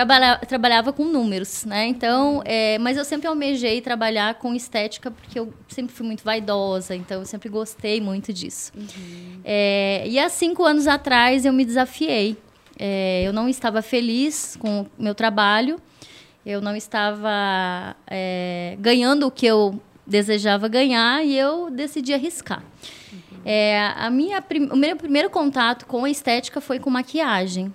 trabalha, trabalhava com números, né? Então, é, mas eu sempre almejei trabalhar com estética porque eu sempre fui muito vaidosa, então eu sempre gostei muito disso. Uhum. É, e há cinco anos atrás eu me desafiei. É, eu não estava feliz com o meu trabalho, eu não estava é, ganhando o que eu desejava ganhar e eu decidi arriscar. Uhum. É, a minha, o meu primeiro contato com a estética foi com maquiagem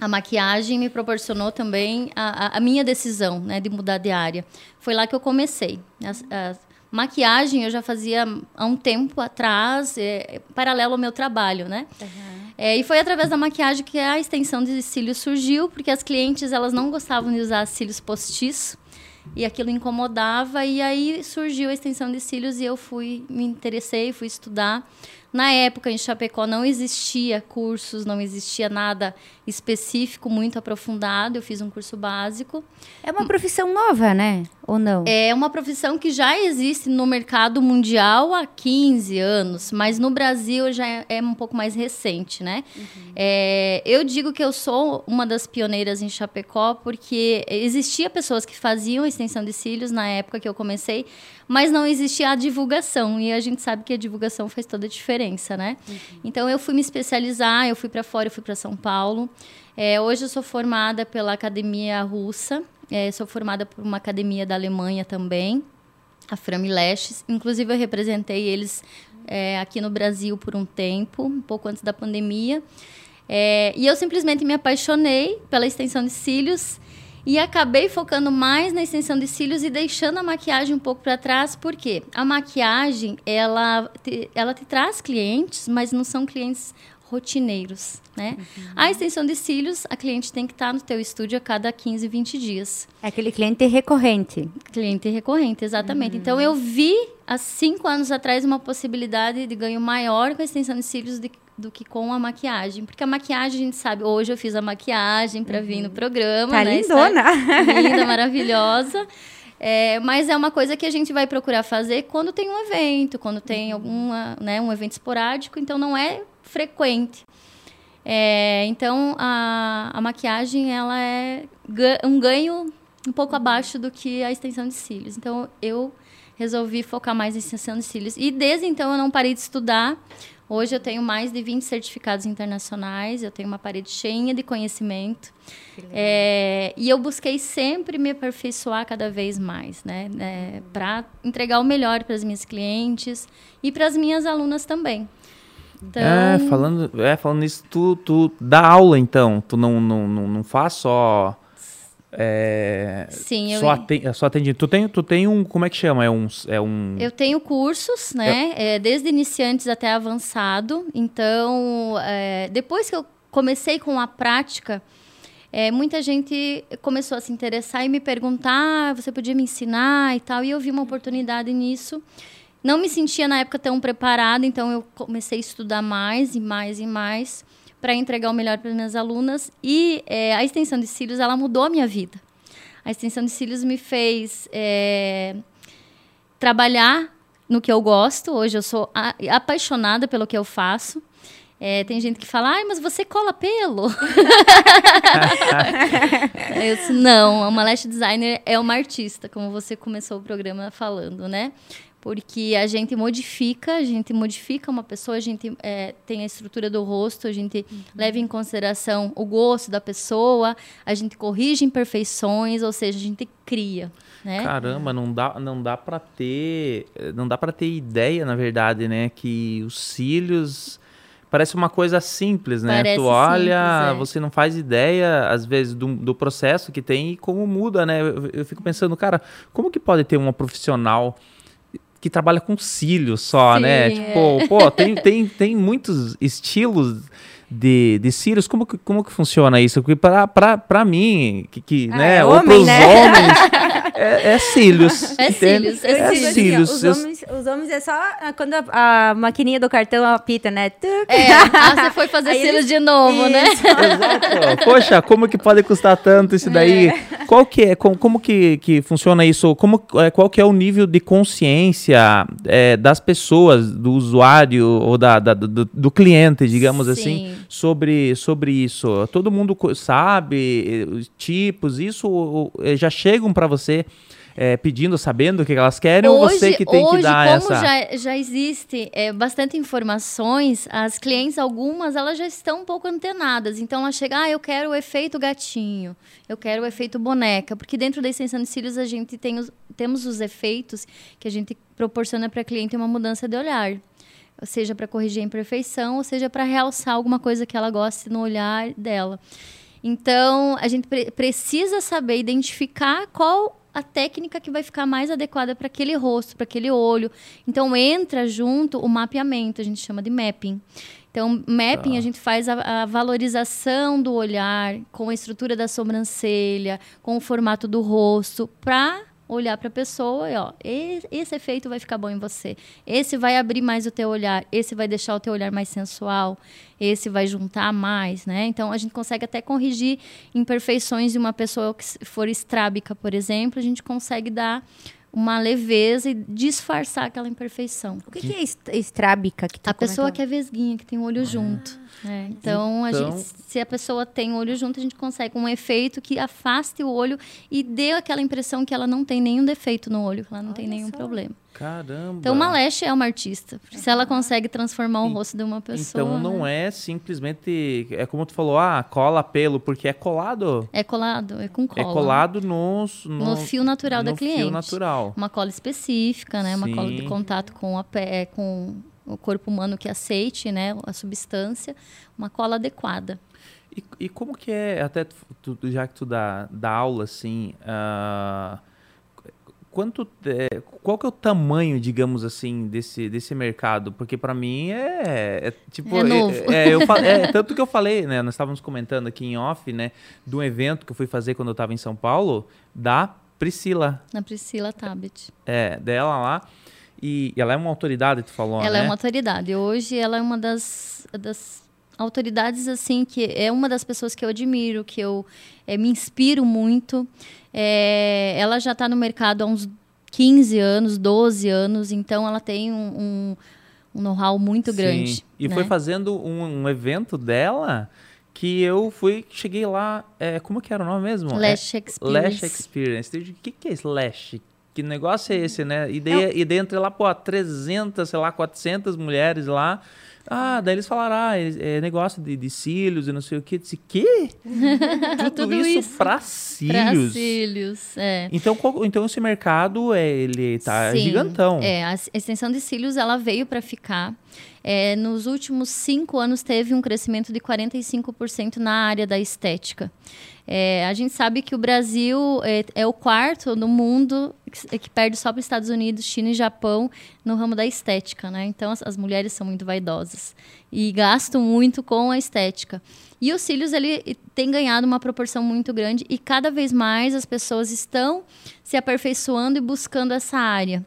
a maquiagem me proporcionou também a, a, minha decisão né, de mudar de área. Foi lá que eu comecei. A, a maquiagem eu já fazia há um tempo atrás, é, paralelo ao meu trabalho, né? Uhum. É, e foi através da maquiagem que a extensão de cílios surgiu, porque as clientes elas não gostavam de usar cílios postiços e aquilo incomodava e aí surgiu a extensão de cílios e eu fui me interessei, fui estudar na época, em Chapecó, não existia cursos, não existia nada específico, muito aprofundado. Eu fiz um curso básico. É uma profissão nova, né? Ou não? É uma profissão que já existe no mercado mundial há 15 anos, mas no Brasil já é, é um pouco mais recente, né? Uhum. É, eu digo que eu sou uma das pioneiras em Chapecó porque existia pessoas que faziam extensão de cílios na época que eu comecei, mas não existia a divulgação. E a gente sabe que a divulgação faz toda a diferença, né? Uhum. Então eu fui me especializar, eu fui para fora, eu fui para São Paulo. É, hoje eu sou formada pela Academia Russa, é, sou formada por uma academia da Alemanha também, a Framileches. Inclusive eu representei eles é, aqui no Brasil por um tempo, um pouco antes da pandemia. É, e eu simplesmente me apaixonei pela extensão de cílios e acabei focando mais na extensão de cílios e deixando a maquiagem um pouco para trás, porque a maquiagem, ela te, ela te traz clientes, mas não são clientes rotineiros, né? Uhum. A extensão de cílios, a cliente tem que estar no teu estúdio a cada 15, 20 dias. É aquele cliente recorrente. Cliente recorrente, exatamente. Uhum. Então, eu vi, há cinco anos atrás, uma possibilidade de ganho maior com a extensão de cílios de, do que com a maquiagem. Porque a maquiagem, a gente sabe, hoje eu fiz a maquiagem para uhum. vir no uhum. programa. Tá né? lindona! Linda, maravilhosa. É, mas é uma coisa que a gente vai procurar fazer quando tem um evento, quando tem uhum. alguma, né, um evento esporádico. Então, não é frequente. É, então, a, a maquiagem ela é um ganho um pouco abaixo do que a extensão de cílios. Então, eu resolvi focar mais em extensão de cílios. E desde então, eu não parei de estudar. Hoje eu tenho mais de 20 certificados internacionais, eu tenho uma parede cheia de conhecimento. É, e eu busquei sempre me aperfeiçoar cada vez mais, né? É, para entregar o melhor para as minhas clientes e para as minhas alunas também. Então... É, falando, é, falando nisso, tu, tu dá aula então, tu não, não, não, não faz só. É, Sim, só, eu... atende, só atende. Tu tem, tu tem um. Como é que chama? É um. É um... Eu tenho cursos, né? É... desde iniciantes até avançado. Então, é, depois que eu comecei com a prática, é, muita gente começou a se interessar e me perguntar: ah, você podia me ensinar e tal. E eu vi uma oportunidade nisso. Não me sentia na época tão preparada, então eu comecei a estudar mais e mais e mais para entregar o melhor para minhas alunas. E é, a extensão de cílios, ela mudou a minha vida. A extensão de cílios me fez é, trabalhar no que eu gosto. Hoje eu sou apaixonada pelo que eu faço. É, tem gente que fala, ai, mas você cola pelo. eu disse, não, uma lash designer é uma artista, como você começou o programa falando, né? Porque a gente modifica, a gente modifica uma pessoa, a gente é, tem a estrutura do rosto, a gente uhum. leva em consideração o gosto da pessoa, a gente corrige imperfeições, ou seja, a gente cria. Né? Caramba, não dá, não dá para ter, não dá para ter ideia, na verdade, né, que os cílios parece uma coisa simples, né? Parece tu olha, simples, é. você não faz ideia, às vezes, do, do processo que tem e como muda, né? Eu, eu, fico pensando, cara, como que pode ter uma profissional que trabalha com cílios só, né? Sim, né? Tipo, é. pô, tem, tem, tem muitos estilos de, de cílios. Como que, como que funciona isso? Porque para mim, que, que ah, né, é ou para os né? homens, é, é cílios. É cílios, é, é cílios. Os, homens, os homens é só quando a, a, maquininha do cartão apita, né? É, ah, você foi fazer cílios eles... de novo, né? isso. né? Exato. Poxa, como que pode custar tanto isso daí? É. Qual que é, como, como que, que funciona isso? Como, é, qual que é o nível de consciência é, das pessoas, do usuário ou da, da do, do, cliente, digamos Sim. assim? Sobre, sobre isso? Todo mundo sabe eh, os tipos, isso eh, já chegam para você eh, pedindo, sabendo o que elas querem ou você que tem hoje, que dar como essa... já, já existe é, bastante informações, as clientes, algumas, elas já estão um pouco antenadas. Então, ela chega, ah, eu quero o efeito gatinho, eu quero o efeito boneca. Porque dentro da extensão de cílios, a gente tem os, temos os efeitos que a gente proporciona para a cliente uma mudança de olhar. Seja, para corrigir a imperfeição, ou seja, para realçar alguma coisa que ela goste no olhar dela. Então, a gente pre- precisa saber identificar qual a técnica que vai ficar mais adequada para aquele rosto, para aquele olho. Então, entra junto o mapeamento, a gente chama de mapping. Então, mapping, Tá. a gente faz a, a valorização do olhar, com a estrutura da sobrancelha, com o formato do rosto, para olhar para a pessoa e, ó, "E- esse efeito vai ficar bom em você. Esse vai abrir mais o teu olhar, esse vai deixar o teu olhar mais sensual, esse vai juntar mais, né? Então a gente consegue até corrigir imperfeições de uma pessoa que for estrábica, por exemplo, a gente consegue dar uma leveza e disfarçar aquela imperfeição. O que, que é est- estrábica? Que tu A pessoa comentou? que é vesguinha, que tem o olho junto. Né? Então, a Então- gente- se a pessoa tem o olho junto, a gente consegue um efeito que afaste o olho e dê aquela impressão que ela não tem nenhum defeito no olho, que ela não tem nenhum problema. Caramba! Então, uma Lash é uma artista. Se ela consegue transformar o rosto de uma pessoa. Então não né? é simplesmente. É como tu falou, ah, cola pelo, porque é colado. É colado, é com cola. É colado nos, No fio natural da no cliente. fio natural. Uma cola específica, né? Uma cola de Sim. contato com, a pé, com o corpo humano que aceite, né? A substância. Uma cola adequada. E, e como que é, até tu- já que tu dá, dá aula, assim, ah, quanto, é, qual que é o tamanho, digamos assim, desse, desse mercado? Porque para mim é, é tipo... É novo. É, eu é, tanto que eu falei, né, nós estávamos comentando aqui em off, né, de um evento que eu fui fazer quando eu estava em São Paulo, da Priscila, Na Priscila Tabet. é, dela lá, e, ela é uma autoridade, tu falou, ela né? é uma autoridade. Hoje ela é uma das, das autoridades, assim, que é uma das pessoas que eu admiro, que eu eh, me inspiro muito. É, ela já está no mercado há uns 15 anos, 12 anos, então ela tem um, um, um know-how muito Sim. grande. E né? foi fazendo um, um evento dela que eu fui, cheguei lá, é, como que era o nome mesmo? Lash É, Experience. Lash Experience. O que, que é esse Lash? Que negócio é esse, né? E daí, e daí entrei lá, pô, 300, sei lá, 400 mulheres lá. Ah, daí eles falaram, ah, é é negócio de, de cílios e não sei o quê. Eu disse, quê? Tudo, Tudo isso, isso pra Pra cílios? cílios, é. Então, qual- então esse mercado, é, ele tá Sim, gigantão. É, a extensão de cílios ela veio para ficar. É, nos últimos cinco anos teve um crescimento de 45% na área da estética. É, a gente sabe que o Brasil é, é o quarto no mundo que, que perde só para os Estados Unidos, China e Japão no ramo da estética, né? Então as, as mulheres são muito vaidosas e gastam muito com a estética. E os cílios ele tem ganhado uma proporção muito grande e cada vez mais as pessoas estão se aperfeiçoando e buscando essa área.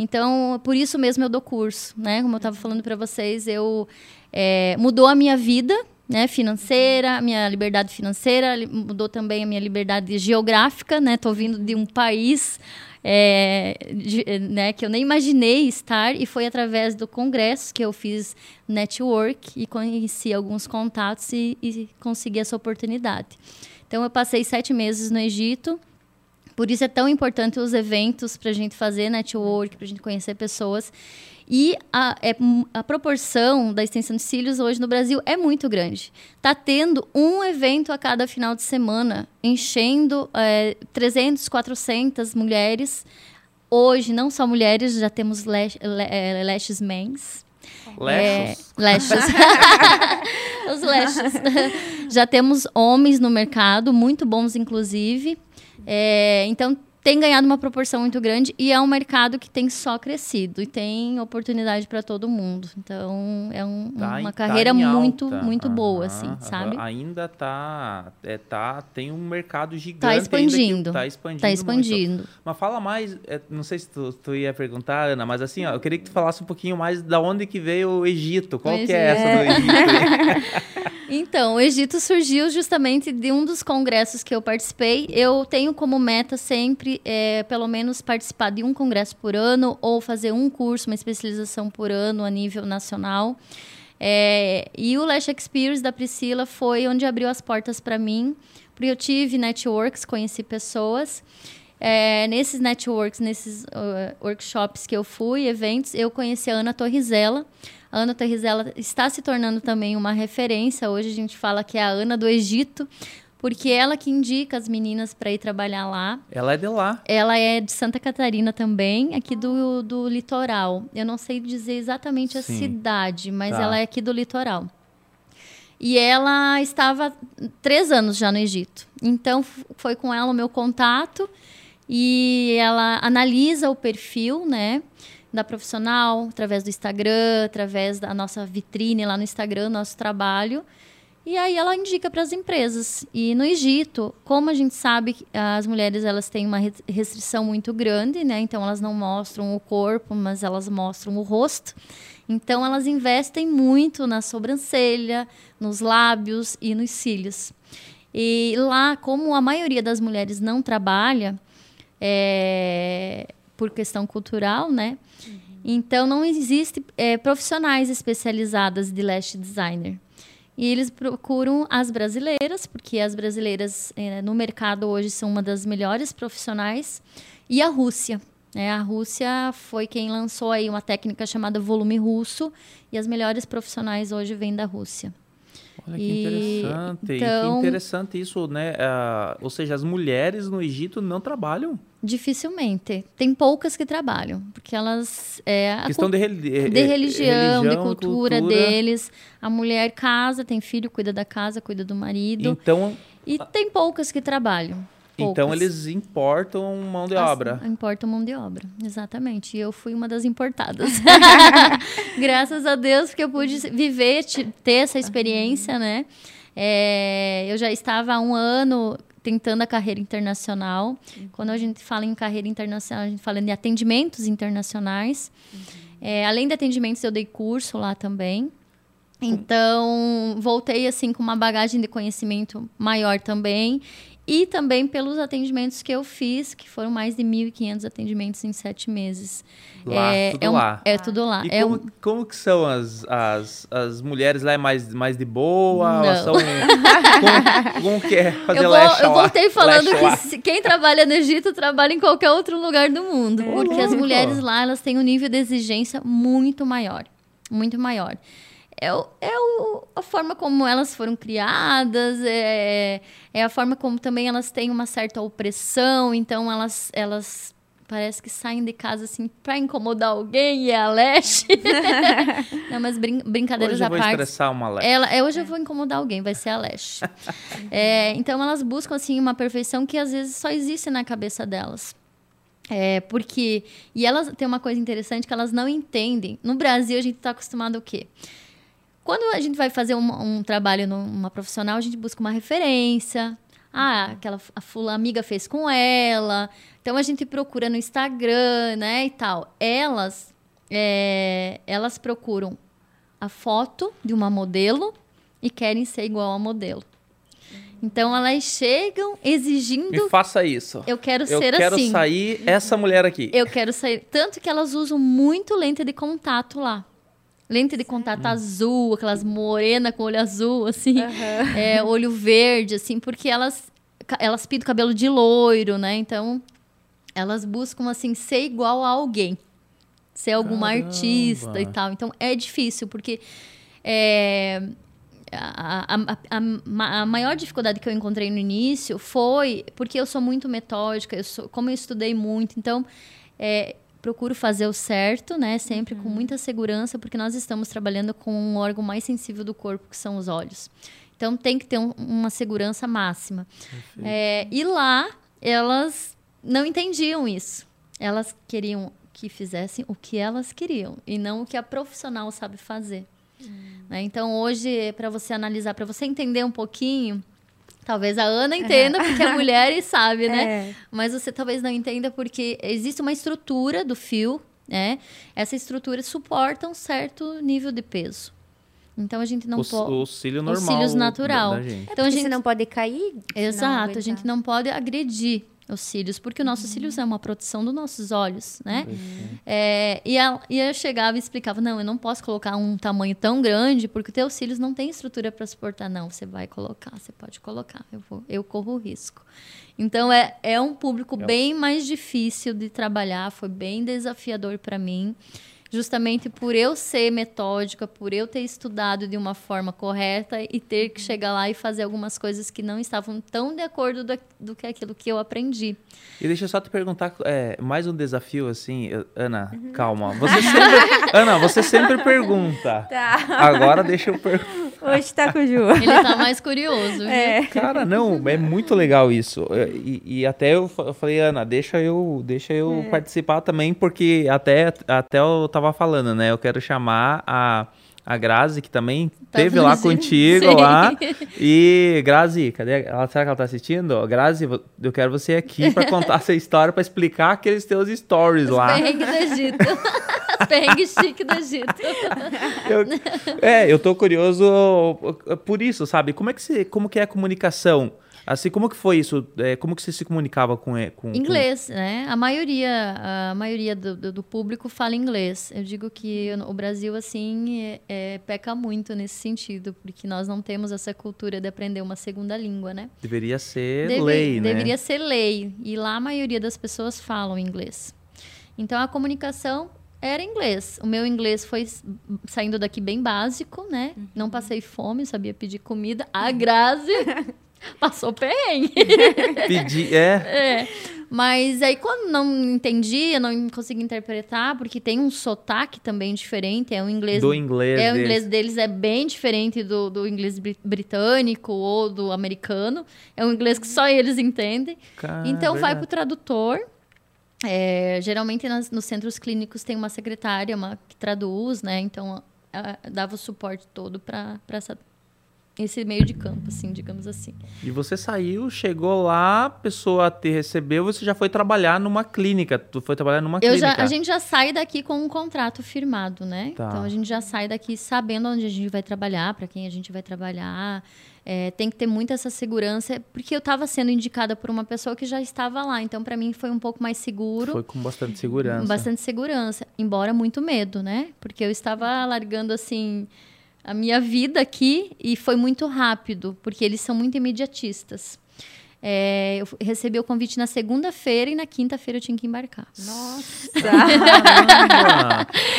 Então, por isso mesmo eu dou curso, né? Como eu estava falando para vocês, eu é, mudou a minha vida, né? Financeira, minha liberdade financeira, mudou também a minha liberdade geográfica, né? Tô vindo de um país é, de- né, que eu nem imaginei estar e foi através do congresso que eu fiz network e conheci alguns contatos e, e consegui essa oportunidade. Então, eu passei sete meses no Egito. Por isso é tão importante os eventos para a gente fazer network, para a gente conhecer pessoas. E a, é, a proporção da extensão de cílios hoje no Brasil é muito grande. Está tendo um evento a cada final de semana, enchendo é, 300, 400 mulheres. Hoje, não só mulheres, já temos lash, é, lashes mens. É, Lashos. lashes. Os lashes. Já temos homens no mercado, muito bons, inclusive. É, então, tem ganhado uma proporção muito grande e é um mercado que tem só crescido e tem oportunidade para todo mundo. Então, é um- Tá uma tá carreira em muito, alta. muito boa, Aham, assim, aham. sabe? Ainda tá, é, tá, tem um mercado gigante. Tá ainda que expandindo. Tá expandindo. Tá muito. expandindo. Mas fala mais, é, não sei se tu, tu ia perguntar, Ana, mas assim, ó, eu queria que tu falasse um pouquinho mais da onde que veio o Egito. Qual O que é Egito. essa do Egito? aí? Então, o Egito surgiu justamente de um dos congressos que eu participei. Eu tenho como meta sempre, é, pelo menos, participar de um congresso por ano ou fazer um curso, uma especialização por ano a nível nacional. É, e o Lash Experience da Priscila foi onde abriu as portas para mim, porque eu tive networks, conheci pessoas. É, nesses networks, nesses uh, workshops que eu fui, eventos, eu conheci a Ana Torrizella. A Ana Torrizella está se tornando também uma referência. Hoje a gente fala que é a Ana do Egito, porque ela que indica as meninas para ir trabalhar lá. Ela é de lá. Ela é de Santa Catarina também, aqui do, do litoral. Eu não sei dizer exatamente a Sim. cidade, mas Tá. ela é aqui do litoral. E ela estava três anos já no Egito. Então foi com ela o meu contato e ela analisa o perfil, né? Da profissional, através do Instagram, através da nossa vitrine lá no Instagram, nosso trabalho. E aí ela indica para as empresas. E no Egito, como a gente sabe, as mulheres elas têm uma re- restrição muito grande, né? Então elas não mostram o corpo, mas elas mostram o rosto. Então elas investem muito na sobrancelha, nos lábios e nos cílios. E lá, como a maioria das mulheres não trabalha, é, por questão cultural, né? Então não existe é, profissionais especializadas de lash designer. E eles procuram as brasileiras, porque as brasileiras eh, no mercado hoje são uma das melhores profissionais, e a Rússia. né? a Rússia foi quem lançou aí uma técnica chamada volume russo, e as melhores profissionais hoje vêm da Rússia. Olha que E, interessante. Que então- interessante isso, né? Ah, ou seja, as mulheres no Egito não trabalham. Dificilmente. Tem poucas que trabalham, porque elas. É, a Questão de, eh, de eh, religião, de religião, cultura, deles. A mulher casa, tem filho, cuida da casa, cuida do marido. Então, E tem poucas que trabalham. Então poucas. eles importam mão de As- obra. Importa mão de obra, exatamente. E eu fui uma das importadas. Graças a Deus, porque eu pude viver, te- ter essa experiência, né? É, eu já estava há um ano tentando a carreira internacional. Quando a gente fala em carreira internacional, a gente fala de atendimentos internacionais. É, além de atendimentos, eu dei curso lá também. Então, voltei assim com uma bagagem de conhecimento maior também. E também pelos atendimentos que eu fiz, que foram mais de 1.500 atendimentos em sete meses. Lá, é, tudo é um- lá. É tudo lá. E é como, um- como que são as, as, as mulheres lá? É mais, mais de boa? Não. São... como, como que é fazer eu, vou- lash eu lá? voltei falando que se- quem trabalha no Egito trabalha em qualquer outro lugar do mundo. porque as mulheres lá, elas têm um nível de exigência muito maior. Muito maior. É, o- é o- a forma como elas foram criadas, é, é a forma como também elas têm uma certa opressão, então elas, elas parece que saem de casa assim para incomodar alguém e é a leste. Não, mas brin brincadeiras Hoje eu à vou parte. estressar uma lash. Ela, é, hoje eu vou incomodar alguém, vai ser a Lash. É, então elas buscam assim uma perfeição que às vezes só existe na cabeça delas. É, porque e elas têm uma coisa interessante que elas não entendem. No Brasil a gente está acostumado o quê? Quando a gente vai fazer um, um trabalho numa profissional, a gente busca uma referência. Ah, aquela a fula amiga fez com ela. Então a gente procura no Instagram, né, e tal. Elas, é, elas procuram a foto de uma modelo e querem ser igual a modelo. Então elas chegam exigindo, Me faça isso. eu quero Eu ser quero assim. sair essa mulher aqui. Eu quero sair. Tanto que elas usam muito lente de contato lá. Lente de contato azul, aquelas morena com olho azul, assim. é, olho verde, assim, porque elas, elas pintam cabelo de loiro, né? Então, elas buscam, assim, ser igual a alguém. Ser alguma Caramba. artista e tal. Então, é difícil, porque é, a, a- a- a maior dificuldade que eu encontrei no início foi porque eu sou muito metódica, eu sou, como eu estudei muito, então é, procuro fazer o certo, né? Sempre com muita segurança, porque nós estamos trabalhando com um órgão mais sensível do corpo, que são os olhos. Então tem que ter um- uma segurança máxima. É, e lá elas não entendiam isso. Elas queriam que fizessem o que elas queriam e não o que a profissional sabe fazer. né? Então hoje, para você analisar, para você entender um pouquinho, talvez a Ana entenda, porque é mulher e sabe, né? É. Mas você talvez não entenda porque existe uma estrutura do fio, né? Essa estrutura suporta um certo nível de peso. Então a gente não o, pode. o cílio os normal. cílios natural. da- da gente. Então a gente você não pode cair. Exato, a aguentar. gente não pode agredir os cílios, porque o nosso cílios é uma proteção dos nossos olhos, né? É, e, e eu chegava e explicava, não, eu não posso colocar um tamanho tão grande, porque o teu cílios não tem estrutura para suportar. Não, você vai colocar, você pode colocar, eu, vou, eu corro o risco. Então, é, é um público bem mais difícil de trabalhar, foi bem desafiador para mim justamente por eu ser metódica, por eu ter estudado de uma forma correta e ter que chegar lá e fazer algumas coisas que não estavam tão de acordo do, do que aquilo que eu aprendi. E deixa eu só te perguntar, é, mais um desafio assim, Ana, uhum. calma. Você sempre, Ana, você sempre pergunta. Tá. Agora deixa eu perguntar. Hoje tá com o Ju. Ele tá mais curioso. É. Cara, não, é muito legal isso. E, e até eu, falei, Ana, deixa eu, deixa eu é. participar também, porque até, até eu tava falando, né? Eu quero chamar a a Grazi, que também tá teve lá contigo Sim. lá. E, Grazi, cadê? Ela, será que ela tá assistindo? Grazi, eu quero você aqui para contar essa história, para explicar aqueles teus stories Os lá. Perrengue do Egito. Os perrengues chique do Egito. Eu, é, eu tô curioso por isso, sabe? Como é que, você, como que é a comunicação? Assim, como que foi isso? É, como que você se comunicava com... com inglês, com... né? A maioria, a maioria do, do, do, público fala inglês. Eu digo que o Brasil, assim, é, é, peca muito nesse sentido, porque nós não temos essa cultura de aprender uma segunda língua, né? Deveria ser Deve, lei, né? Deveria ser lei. E lá a maioria das pessoas falam inglês. Então, a comunicação era inglês. O meu inglês foi saindo daqui bem básico, né? Uhum. Não passei fome, sabia pedir comida. A Grazi Passou perrengue. Pedi, é. é. Mas aí quando não entendia, não conseguia interpretar, porque tem um sotaque também diferente, é o inglês do inglês. É o inglês deles é bem diferente do, do inglês britânico ou do americano. É um inglês que só eles entendem. Cara, então vai para o tradutor. É, geralmente nas, nos centros clínicos tem uma secretária uma, que traduz, né? Então a, dava o suporte todo para essa esse meio de campo, assim, digamos assim. E você saiu, chegou lá, a pessoa te recebeu, você já foi trabalhar numa clínica. Tu foi trabalhar numa eu clínica. Já, a gente já sai daqui com um contrato firmado, né? Tá. Então a gente já sai daqui sabendo onde a gente vai trabalhar, para quem a gente vai trabalhar. É, tem que ter muita essa segurança, porque eu estava sendo indicada por uma pessoa que já estava lá. Então, para mim, foi um pouco mais seguro. Foi com bastante segurança. Bastante segurança, embora muito medo, né? Porque eu estava largando assim a minha vida aqui e foi muito rápido, porque eles são muito imediatistas. É, eu recebi o convite na segunda-feira e na quinta-feira eu tinha que embarcar. Nossa!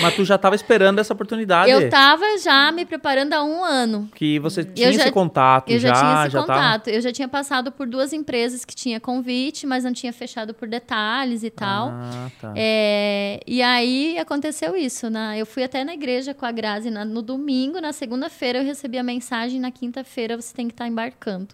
Mas tu já estava esperando essa oportunidade? Eu estava já me preparando há um ano. Que você tinha já, esse contato eu já? Eu já tinha esse já contato. Tava... Eu já tinha passado por duas empresas que tinha convite, mas não tinha fechado por detalhes e tal. Ah, tá. É, e aí aconteceu isso. Né? Eu fui até na igreja com a Grazi na, no domingo, na segunda-feira eu recebi a mensagem, na quinta-feira você tem que estar embarcando.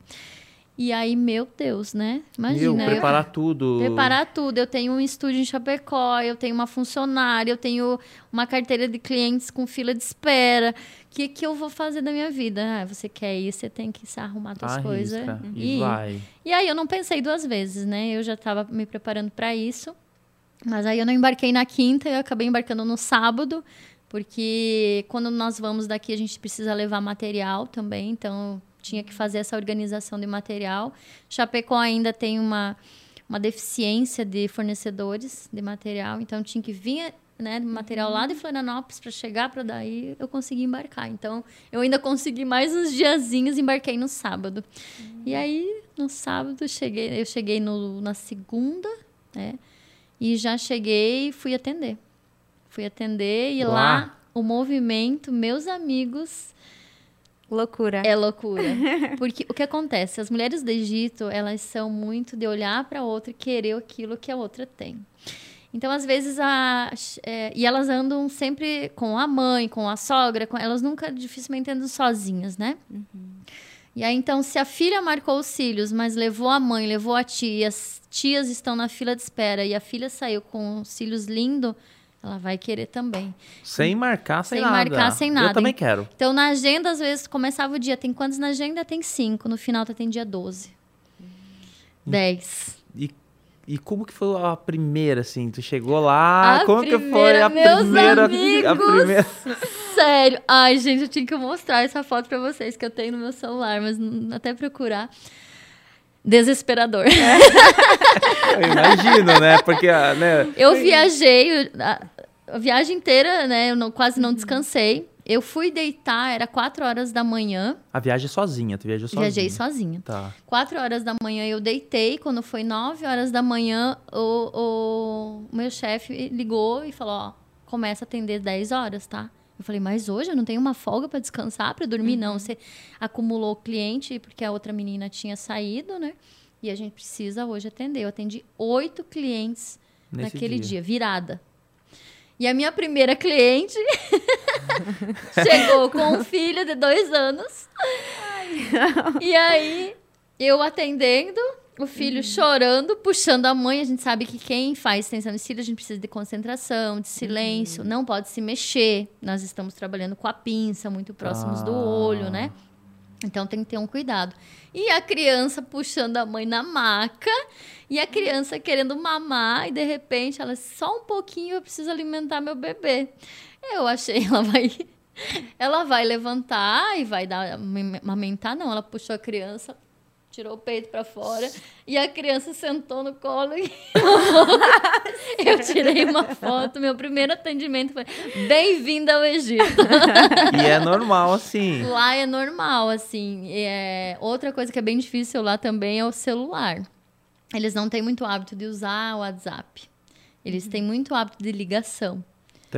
E aí, meu Deus, né? Imagina. Meu, preparar eu, tudo. Preparar tudo. Eu tenho um estúdio em Chapecó, eu tenho uma funcionária, eu tenho uma carteira de clientes com fila de espera. O que, que eu vou fazer da minha vida? Ah, você quer ir, você tem que se arrumar suas coisas. E, e vai. E aí eu não pensei duas vezes, né? Eu já estava me preparando para isso. Mas aí eu não embarquei na quinta, eu acabei embarcando no sábado, porque quando nós vamos daqui a gente precisa levar material também, então tinha que fazer essa organização de material. Chapecó ainda tem uma, uma deficiência de fornecedores de material, então tinha que vir né, material lá de uhum. Florianópolis para chegar para daí eu consegui embarcar. Então eu ainda consegui mais uns diazinhos, embarquei no sábado. Uhum. E aí no sábado cheguei, eu cheguei no, na segunda, né? E já cheguei e fui atender. Fui atender e lá o movimento, meus amigos, Loucura. É loucura. Porque o que acontece? As mulheres do Egito, elas são muito de olhar para a outra e querer aquilo que a outra tem. Então, às vezes, a, é, e elas andam sempre com a mãe, com a sogra, com, elas nunca dificilmente andam sozinhas, né? Uhum. E aí, então, se a filha marcou os cílios, mas levou a mãe, levou a tia, e as tias estão na fila de espera e a filha saiu com os cílios lindos, ela vai querer também. Sem marcar, sem, sem nada. Sem marcar, sem nada. Eu também quero. Então, na agenda, às vezes, começava o dia. Tem quantos na agenda? Tem cinco. No final, tem dia 12. Hum. Dez. E, e como que foi a primeira, assim? Tu chegou lá, a como primeira, que foi a meus primeira? Amigos, a primeira... Sério. Ai, gente, eu tinha que mostrar essa foto pra vocês que eu tenho no meu celular, mas até procurar. Desesperador. Eu imagino, né? Porque, ah, né? Eu viajei a, viagem inteira, né? Eu não- quase não descansei. Eu fui deitar, era 4 horas da manhã. A viagem é sozinha, tu viajou sozinha. Viajei sozinha. Tá. 4 horas da manhã eu deitei. Quando foi 9 horas da manhã, o, o meu chefe ligou e falou: Ó, começa a atender 10 horas, tá? Eu falei, mas hoje eu não tenho uma folga para descansar, para dormir, não. Você acumulou cliente porque a outra menina tinha saído, né? E a gente precisa hoje atender. Eu atendi oito clientes Nesse naquele dia. dia, virada. E a minha primeira cliente chegou com um filho de dois anos. E aí, eu atendendo, o filho chorando, puxando a mãe. A gente sabe que quem faz extensão de a gente precisa de concentração, de silêncio, não pode se mexer. Nós estamos trabalhando com a pinça, muito próximos do olho, né? Então tem que ter um cuidado. E a criança puxando a mãe na maca, e a criança querendo mamar, e de repente ela, só um pouquinho, eu preciso alimentar meu bebê. Eu achei, ela vai. Ela vai levantar e vai dar amamentar, não. Ela puxou a criança, tirou o peito para fora e a criança sentou no colo e eu tirei uma foto. Meu primeiro atendimento foi bem-vinda ao Egito. E é normal, assim. Lá é normal, assim. É... Outra coisa que é bem difícil lá também é o celular. Eles não têm muito hábito de usar o WhatsApp. Eles têm muito hábito de ligação.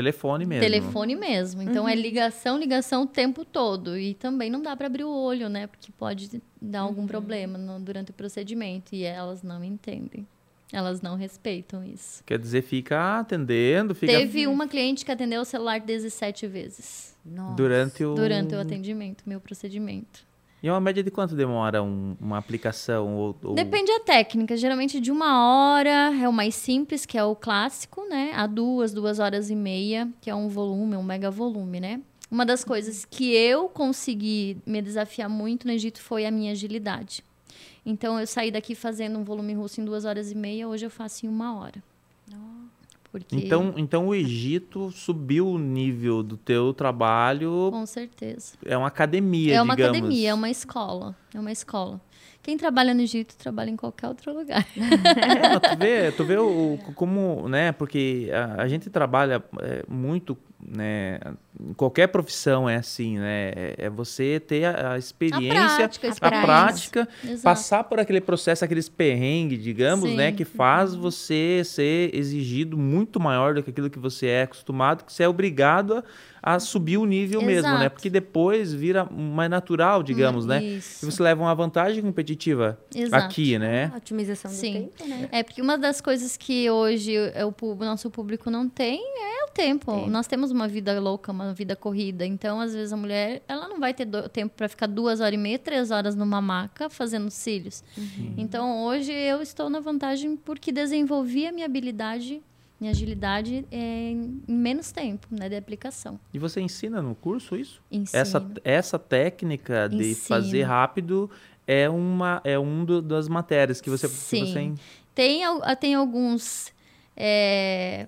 Telefone mesmo. Telefone mesmo. Então é ligação, ligação o tempo todo. E também não dá para abrir o olho, né? Porque pode dar algum problema no- durante o procedimento. E elas não entendem. Elas não respeitam isso. Quer dizer, fica atendendo, fica Teve uma cliente que atendeu o celular 17 vezes Nossa. durante o... durante o atendimento, meu procedimento. E uma média de quanto demora um- uma aplicação? Ou, ou- Depende da técnica. Geralmente de uma hora é o mais simples, que é o clássico, né? A duas, duas horas e meia, que é um volume, um mega volume, né? Uma das coisas que eu consegui me desafiar muito no Egito foi a minha agilidade. Então eu saí daqui fazendo um volume russo em duas horas e meia, hoje eu faço em uma hora. Porque, Então, então o Egito subiu o nível do teu trabalho, com certeza. é uma academia, É uma digamos. academia, é uma escola. É uma escola. Quem trabalha no Egito trabalha em qualquer outro lugar. Não, tu vê, tu vê o, o- como, né? Porque a, a gente trabalha é, muito, né? Em qualquer profissão é assim, né? É, é você ter a, a experiência, prática, a a experiência. prática, Exato. passar por aquele processo, aqueles perrengues, digamos, Sim. né? Que faz você ser exigido muito maior do que aquilo que você é acostumado, que você é obrigado a, a subir o nível mesmo, né? Exato. Porque depois vira mais natural, digamos, né? Isso. E você leva uma vantagem competitiva Exato. aqui, né? Otimização do Sim. tempo, né? É porque uma das coisas que hoje o, nosso público não tem é o tempo. Tempo. Nós temos uma vida louca, uma vida corrida. Então, às vezes, a mulher ela não vai ter do- tempo para ficar duas horas e meia, três horas numa maca fazendo cílios. Então, hoje eu estou na vantagem porque desenvolvi a minha habilidade, minha agilidade é, em menos tempo né, de aplicação. E você ensina no curso isso? Ensino. Essa, essa técnica de Ensino. fazer rápido é uma é um do- das matérias que você, que Sim. você en- Tem, tem alguns. É,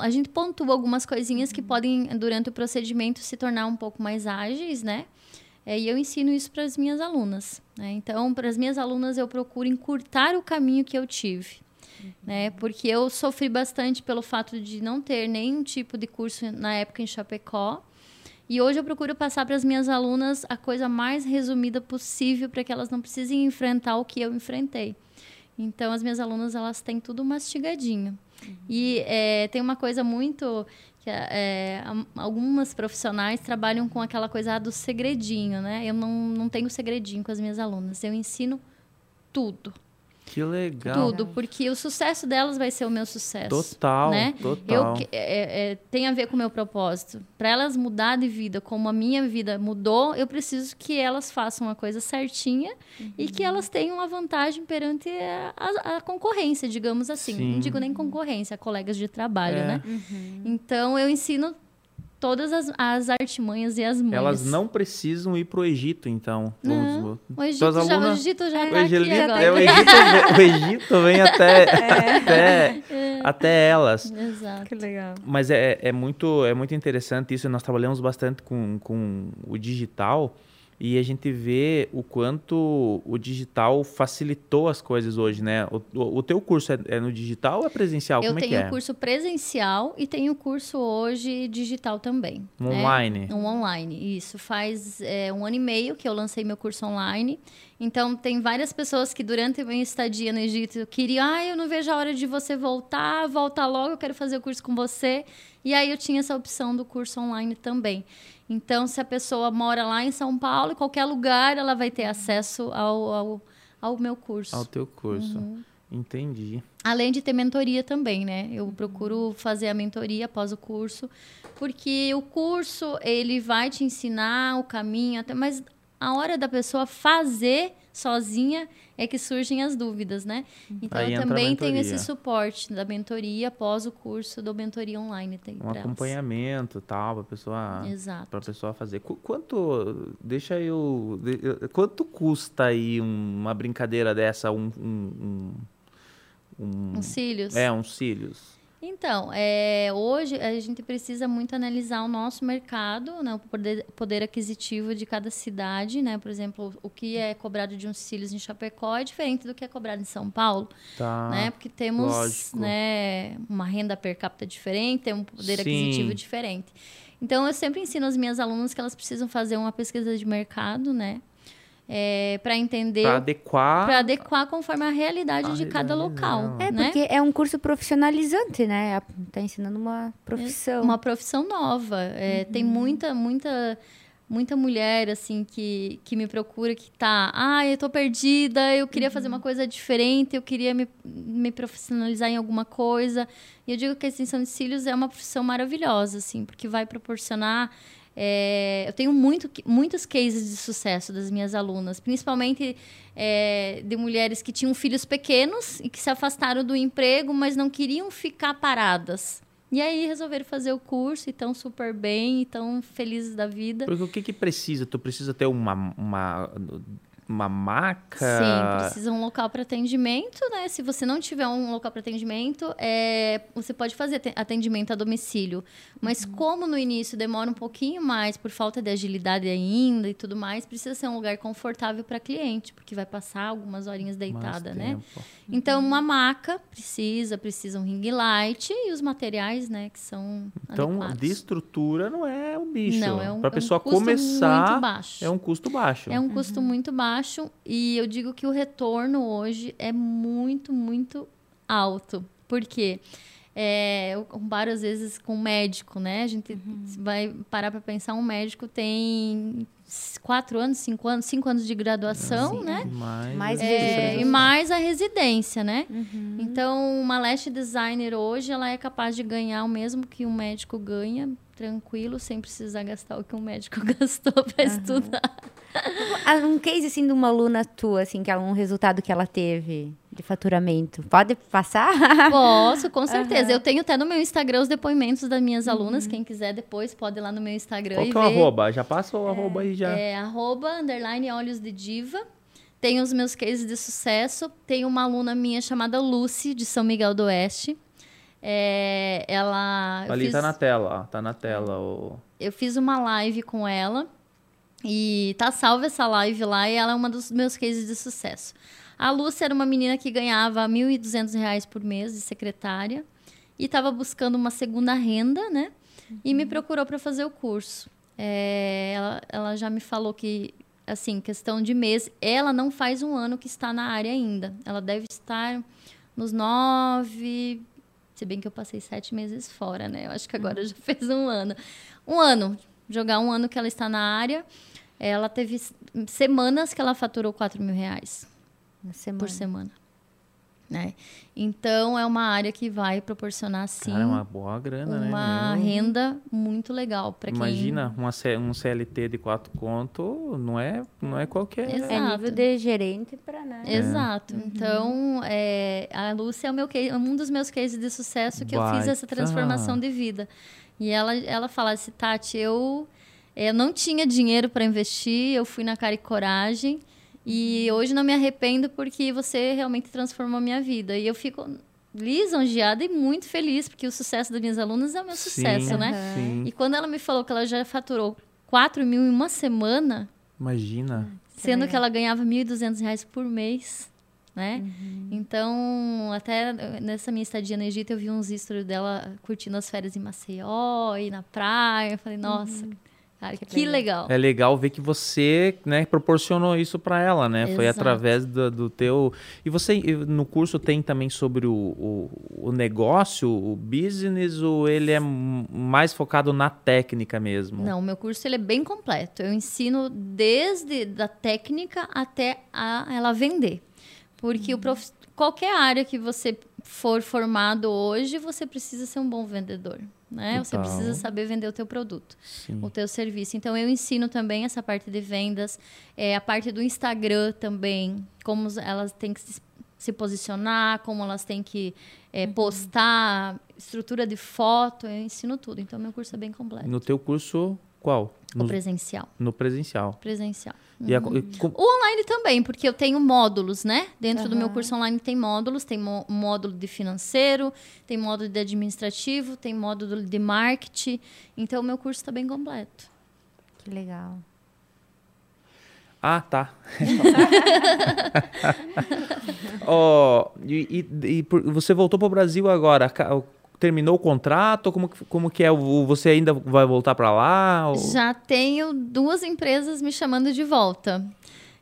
a gente pontua algumas coisinhas que podem, durante o procedimento, se tornar um pouco mais ágeis, né? É, e eu ensino isso para as minhas alunas. Né? Então, para as minhas alunas, eu procuro encurtar o caminho que eu tive. Né? Porque eu sofri bastante pelo fato de não ter nenhum tipo de curso na época em Chapecó. E hoje eu procuro passar para as minhas alunas a coisa mais resumida possível para que elas não precisem enfrentar o que eu enfrentei. Então, as minhas alunas, elas têm tudo mastigadinho. E é, tem uma coisa muito... que é, am- algumas profissionais trabalham com aquela coisa ah, do segredinho, né? Eu não, não tenho segredinho com as minhas alunas. Eu ensino tudo. Que legal. Tudo, porque o sucesso delas vai ser o meu sucesso. Total, né? total. Eu, é, é, tem a ver com o meu propósito. Para elas mudar de vida como a minha vida mudou, eu preciso que elas façam a coisa certinha e que elas tenham uma vantagem perante a, a- a concorrência, digamos assim. Sim. Não digo nem concorrência, colegas de trabalho, É. né? Então, eu ensino todas as, as artimanhas e as manhas. Elas não precisam ir pro Egito, então. Vamos- Não. O Egito, já, o Egito já O tá aqui Egito, agora. é, o, Egito vem, o Egito vem até, É. até, até elas. Exato. Que legal. Mas é, é, muito, é muito interessante isso. Nós trabalhamos bastante com, com o digital E a gente vê o quanto o digital facilitou as coisas hoje, né? O, o, o teu curso é, é, no digital ou é presencial? Eu Como tenho é que é? curso presencial e tenho curso hoje digital também. Um né? online? Um online, isso. Faz é, um ano e meio que eu lancei meu curso online. Então, tem várias pessoas que durante a minha estadia no Egito queriam, ah, eu não vejo a hora de você voltar, volta logo, eu quero fazer o curso com você. E aí eu tinha essa opção do curso online também. Então, se a pessoa mora lá em São Paulo, em qualquer lugar, ela vai ter acesso ao, ao, ao meu curso. Ao teu curso. Uhum. Entendi. Além de ter mentoria também, né? Eu procuro fazer a mentoria após o curso, porque o curso ele vai te ensinar o caminho, até, mas a hora da pessoa fazer sozinha é que surgem as dúvidas, né? Então Aí eu também tenho esse suporte da mentoria após o curso do mentoria online. Tem Um pra elas. acompanhamento tal, pra pessoa. Pra pessoa fazer. Qu- Quanto. Deixa eu. de- eu- Quanto custa aí um- uma brincadeira dessa? Um. um, um, um- Os cílios. é, uns cílios. Então, é, hoje a gente precisa muito analisar o nosso mercado, né, o poder, poder aquisitivo de cada cidade, né? Por exemplo, o que é cobrado de uns cílios em Chapecó é diferente do que é cobrado em São Paulo, Tá. né? Porque temos, lógico. né, uma renda per capita diferente, tem um poder Sim. aquisitivo diferente. Então, eu sempre ensino as minhas alunas que elas precisam fazer uma pesquisa de mercado, né? Para entender, Pra adequar. para adequar conforme a realidade A de cada local. É, né? porque é um curso profissionalizante, né? Tá ensinando uma profissão. Uma profissão nova. É, Tem muita, muita, muita mulher, assim, que, que me procura que tá... Ah, eu tô perdida, eu queria fazer uma coisa diferente, eu queria me, me profissionalizar em alguma coisa. E eu digo que a extensão de cílios é uma profissão maravilhosa, assim, porque vai proporcionar... é, eu tenho muito, muitos cases de sucesso das minhas alunas, principalmente é, de mulheres que tinham filhos pequenos e que se afastaram do emprego, mas não queriam ficar paradas. E aí resolveram fazer o curso e estão super bem, estão felizes da vida. Porque o que que precisa? Tu precisa ter uma, uma, uma maca? Sim, precisa um local para atendimento, né? Se você não tiver um local para atendimento, é, você pode fazer te- atendimento a domicílio. Mas como no início demora um pouquinho mais, por falta de agilidade ainda e tudo mais, precisa ser um lugar confortável para cliente, porque vai passar algumas horinhas deitada, né? Então, uma maca precisa, precisa um ring light e os materiais, né, que são Então, adequados. de estrutura não é um bicho. Não, é um, pra é um pessoa custo começar, muito baixo. é um custo baixo. É um custo muito baixo e eu digo que o retorno hoje é muito, muito alto. Por quê? É, eu comparo às vezes com um médico, né? A gente vai parar para pensar, um médico tem quatro anos, cinco anos, cinco anos de graduação, né? Mais, Mais a É, e mais a residência, né? Uhum. Então, uma lash designer hoje, ela é capaz de ganhar o mesmo que um médico ganha, tranquilo, sem precisar gastar o que um médico gastou para estudar. Ah, Um case, assim, de uma aluna tua, assim, que é um resultado que ela teve de faturamento. Pode passar? Posso, com certeza. Eu tenho até no meu Instagram os depoimentos das minhas alunas. Quem quiser depois pode ir lá no meu Instagram Qual e que é o arroba? Já passa o arroba aí já. É arroba, underline, olhos de diva. Tem os meus cases de sucesso. Tem uma aluna minha chamada Lucy, de São Miguel do Oeste. É, ela... Ali fiz- tá na tela, ó. Tá na tela o... eu fiz uma live com ela e tá salva essa live lá e ela é uma dos meus cases de sucesso. A Lúcia era uma menina que ganhava 1.200 reais por mês de secretária e estava buscando uma segunda renda, né? E me procurou para fazer o curso. É, ela, ela já me falou que, assim, questão de mês, ela não faz um ano que está na área ainda. Ela deve estar nos nove, se bem que eu passei sete meses fora, né? Eu acho que agora já fez um ano. Um ano, jogar um ano que ela está na área. Ela teve semanas que ela faturou 4 mil reais Na semana. por semana. Né? Então, é uma área que vai proporcionar, sim, Cara, é uma boa grana, né? uma meu? renda muito legal para quem... Imagina uma um CLT de quatro conto, não é, não é qualquer... Exato. É nível de gerente para, né? Exato. Então, é, a Lúcia é o meu case- um dos meus cases de sucesso que eu fiz essa Baita. transformação de vida. E ela, ela fala assim, Tati, eu, eu não tinha dinheiro para investir, eu fui na cara e coragem. E hoje não me arrependo porque você realmente transformou a minha vida. E eu fico lisonjeada e muito feliz, porque o sucesso das minhas alunas é o meu sucesso, Sim, né? Sim. E quando ela me falou que ela já faturou 4 mil em uma semana, Imagina. Sendo legal. que ela ganhava 1.200 reais por mês, né? Uhum. Então, até nessa minha estadia no Egito, eu vi uns stories dela curtindo as férias em Maceió e na praia. Eu falei, nossa, cara, que, Uhum. Que legal. É legal ver que você, né, proporcionou isso para ela, né? Foi Exato. através do, do teu. E você no curso tem também sobre o, o, o negócio, o business, ou ele é mais focado na técnica mesmo? Não, o meu curso ele é bem completo. Eu ensino desde da técnica até a ela vender. Porque o prof... qualquer área que você for formado hoje, você precisa ser um bom vendedor, né? Você Total. precisa saber vender o teu produto, Sim. o teu serviço. Então eu ensino também essa parte de vendas, é, a parte do Instagram também, como elas têm que se, se posicionar, como elas têm que é, postar, estrutura de foto, eu ensino tudo. Então meu curso é bem completo. No teu curso, qual? O No, presencial. no presencial. Presencial. E a- e com- O online também, porque eu tenho módulos, né? Dentro do meu curso online tem módulos, tem mo- módulo de financeiro, tem módulo de administrativo, tem módulo de marketing. Então, o meu curso está bem completo. Que legal. Ah, tá. Ó, e, e- e por- você voltou para o Brasil agora? Terminou o contrato? Como, que- como que é? O- Você ainda vai voltar para lá? ou- Já tenho duas empresas me chamando de volta.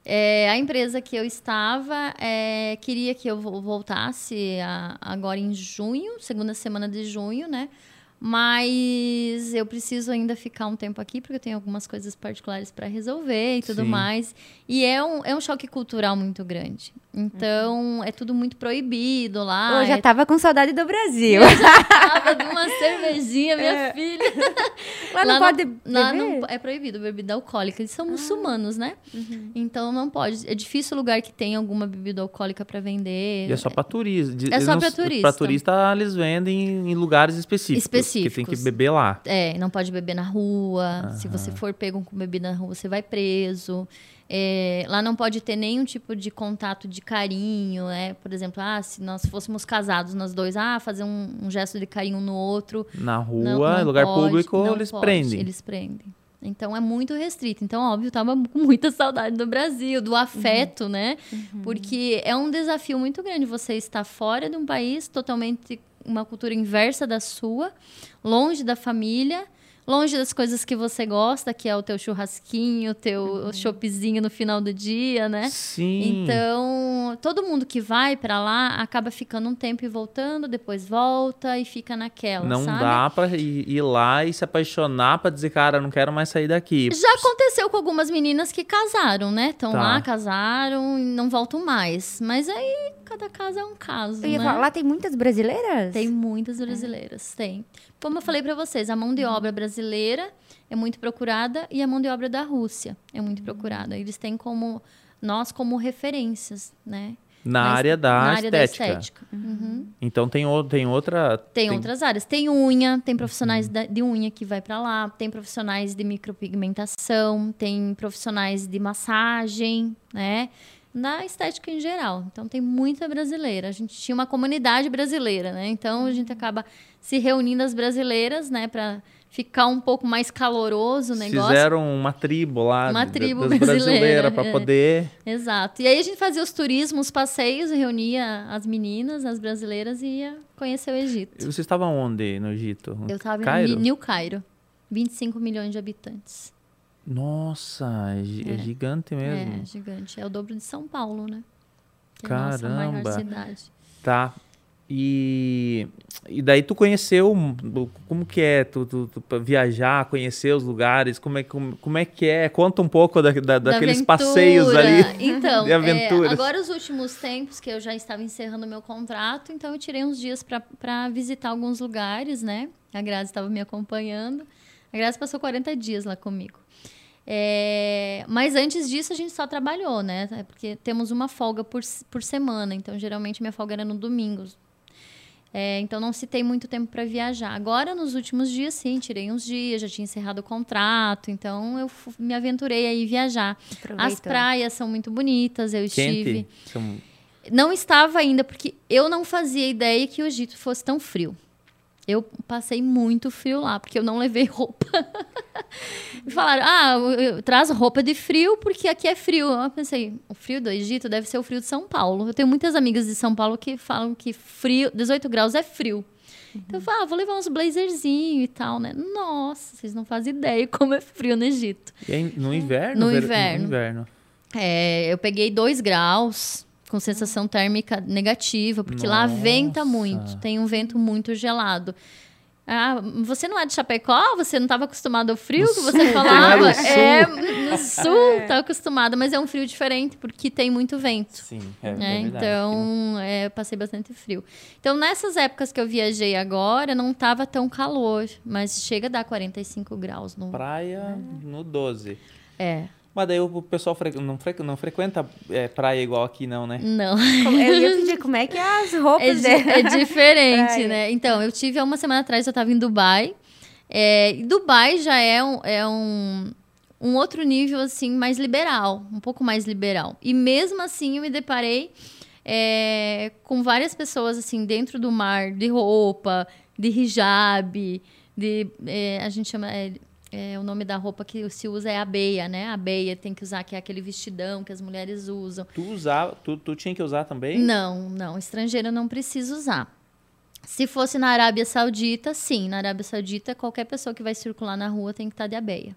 É, a empresa que eu estava é, queria que eu vo- voltasse a- agora em junho, segunda semana de junho, né? Mas eu preciso ainda ficar um tempo aqui, porque eu tenho algumas coisas particulares para resolver e tudo Sim. mais. E é um, é um choque cultural muito grande. Então, é tudo muito proibido lá. eu já é tava com saudade do Brasil. tava de uma cervejinha, minha filha. Lá não pode lá beber? não- é proibido bebida alcoólica. Eles são muçulmanos, né? Então não pode. É difícil lugar que tem alguma bebida alcoólica para vender. E é só para turista. É só pra turista. Para turista, eles vendem em lugares específicos. Que tem que Específicos. beber lá. É, não pode beber na rua. Se você for pego com bebida na rua, você vai preso. É, lá não pode ter nenhum tipo de contato de carinho, né? Por exemplo, ah, se nós fôssemos casados, nós dois, ah, fazer um, um gesto de carinho no outro. Na rua, Não- não em lugar pode, público, não eles pode, prendem. Eles prendem. Então é muito restrito. Então, óbvio, eu tava com muita saudade do Brasil, do afeto, né? Porque é um desafio muito grande você estar fora de um país totalmente uma cultura inversa da sua, longe da família, longe das coisas que você gosta, que é o teu churrasquinho, o teu choppzinho no final do dia, né? Sim. Então, todo mundo que vai pra lá acaba ficando um tempo e voltando, depois volta e fica naquela, não sabe? dá pra ir, ir lá e se apaixonar pra dizer, cara, não quero mais sair daqui. Já aconteceu com algumas meninas que casaram, né? Estão Tá. lá, casaram e não voltam mais. Mas aí, cada caso é um caso, Eu ia né? falar, lá tem muitas brasileiras? Tem muitas brasileiras, tem. Como eu falei pra vocês, a mão de obra brasileira é muito procurada e a mão de obra da Rússia é muito procurada. Eles têm como nós como referências, né? Na Mas- área da na área da estética. estética. Uhum. Então tem, o- tem outra. Tem, outras áreas. Tem unha, tem profissionais Uhum. de unha que vai para lá, tem profissionais de micropigmentação, tem profissionais de massagem, né? Na estética em geral. Então tem muita brasileira. A gente tinha uma comunidade brasileira, né? Então a gente Uhum. acaba se reunindo as brasileiras, né, para ficar um pouco mais caloroso o negócio. Fizeram uma tribo lá. Uma tribo brasileira, brasileiras pra é. poder. Exato. E aí a gente fazia os turismos, os passeios, reunia as meninas, as brasileiras e ia conhecer o Egito. E Você estava onde no Egito? Eu estava em New Cairo. 25 milhões de habitantes. Nossa, é, é É. gigante mesmo. É, gigante. É o dobro de São Paulo, né? Que é a nossa Caramba. maior cidade. Tá. E, e daí tu conheceu como que é tu, tu- tu viajar, conhecer os lugares, como é, como, como é que é? Conta um pouco da, da- Da daqueles aventura. passeios ali. Então, de é, aventuras. agora os últimos tempos que eu já estava encerrando meu contrato, então eu tirei uns dias para visitar alguns lugares, né? A Grazi estava me acompanhando. A Grazi passou 40 dias lá comigo. É, mas antes disso a gente só trabalhou, né? É Porque temos uma folga por, por semana, então geralmente minha folga era no domingo. É, então não se tem muito tempo para viajar. Agora, nos últimos dias, sim, tirei uns dias, já tinha encerrado o contrato, então eu me aventurei aí viajar. As praias são muito bonitas, eu estive. Quente. Não estava ainda, porque eu não fazia ideia que o Egito fosse tão frio. Eu passei muito frio lá, porque eu não levei roupa. Me falaram, ah, eu, eu, traz roupa de frio, porque aqui é frio. Eu pensei, o frio do Egito deve ser o frio de São Paulo. Eu tenho muitas amigas de São Paulo que falam que frio, 18 graus é frio. Uhum. Então eu falo, ah, vou levar uns blazerzinhos e tal, né? Nossa, vocês não fazem ideia como é frio no Egito. E aí, no inverno? No inverno. No inverno. É, eu peguei 2 graus com sensação térmica negativa, porque Nossa. lá venta muito, tem um vento muito gelado. Ah, você não é de Chapecó? Você não estava acostumado ao frio no que você sul, falava? É, no sul está acostumado, mas é um frio diferente, porque tem muito vento. Sim, é, é, é Então, é, passei bastante frio. Então, nessas épocas que eu viajei agora, não estava tão calor, mas chega a dar 45 graus. No... Praia no 12. É. Mas daí o pessoal fre... não, fre... não frequenta é, praia igual aqui, não, né? Não. Eu ia pedir como é que é as roupas é, di é diferente, né? Então, eu tive há uma semana atrás, eu estava em Dubai. É, Dubai já é um, é um, um outro nível, assim, mais liberal. Um pouco mais liberal. E mesmo assim, eu me deparei é, com várias pessoas, assim, dentro do mar, de roupa, de hijab, de... É, a gente chama... É, o nome da roupa que se usa é abeia, né? Abeia tem que usar, que é aquele vestidão que as mulheres usam. Tu usava, tu, tu tinha que usar também? Não, não. Estrangeiro não precisa usar. Se fosse na Arábia Saudita, sim. Na Arábia Saudita, qualquer pessoa que vai circular na rua tem que estar de abeia.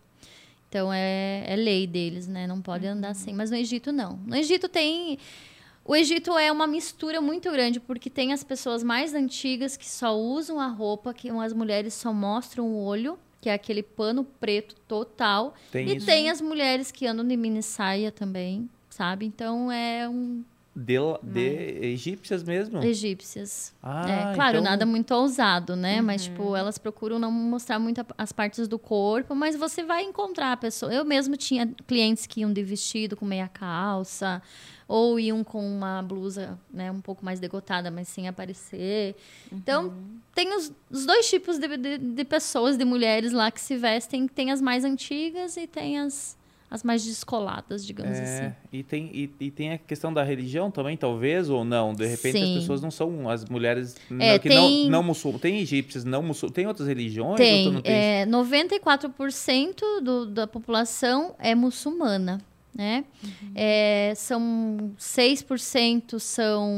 Então é, é lei deles, né? Não pode andar assim. Mas no Egito, não. No Egito tem. O Egito é uma mistura muito grande, porque tem as pessoas mais antigas que só usam a roupa, que as mulheres só mostram o olho que é aquele pano preto total. Tem e isso. tem as mulheres que andam de mini saia também, sabe? Então é um. De, de egípcias mesmo? Egípcias. Ah, é, claro, então... nada muito ousado, né? Uhum. Mas, tipo, elas procuram não mostrar muito as partes do corpo, mas você vai encontrar a pessoa. Eu mesmo tinha clientes que iam de vestido com meia calça, ou iam com uma blusa né, um pouco mais degotada, mas sem aparecer. Então, uhum. Então, tem os, os dois tipos de, de, de, pessoas, de mulheres lá que se vestem. Tem as mais antigas e tem as, as mais descoladas, digamos é, assim. E tem, e, e, tem a questão da religião também, talvez, ou não? De repente Sim. as pessoas não são as mulheres é, não, que tem, não, não muçulmanas. Tem egípcias, não muçulmanas. Tem outras religiões? Tem. tem? É, 94% do, da população é muçulmana né? Uhum. É, são 6% são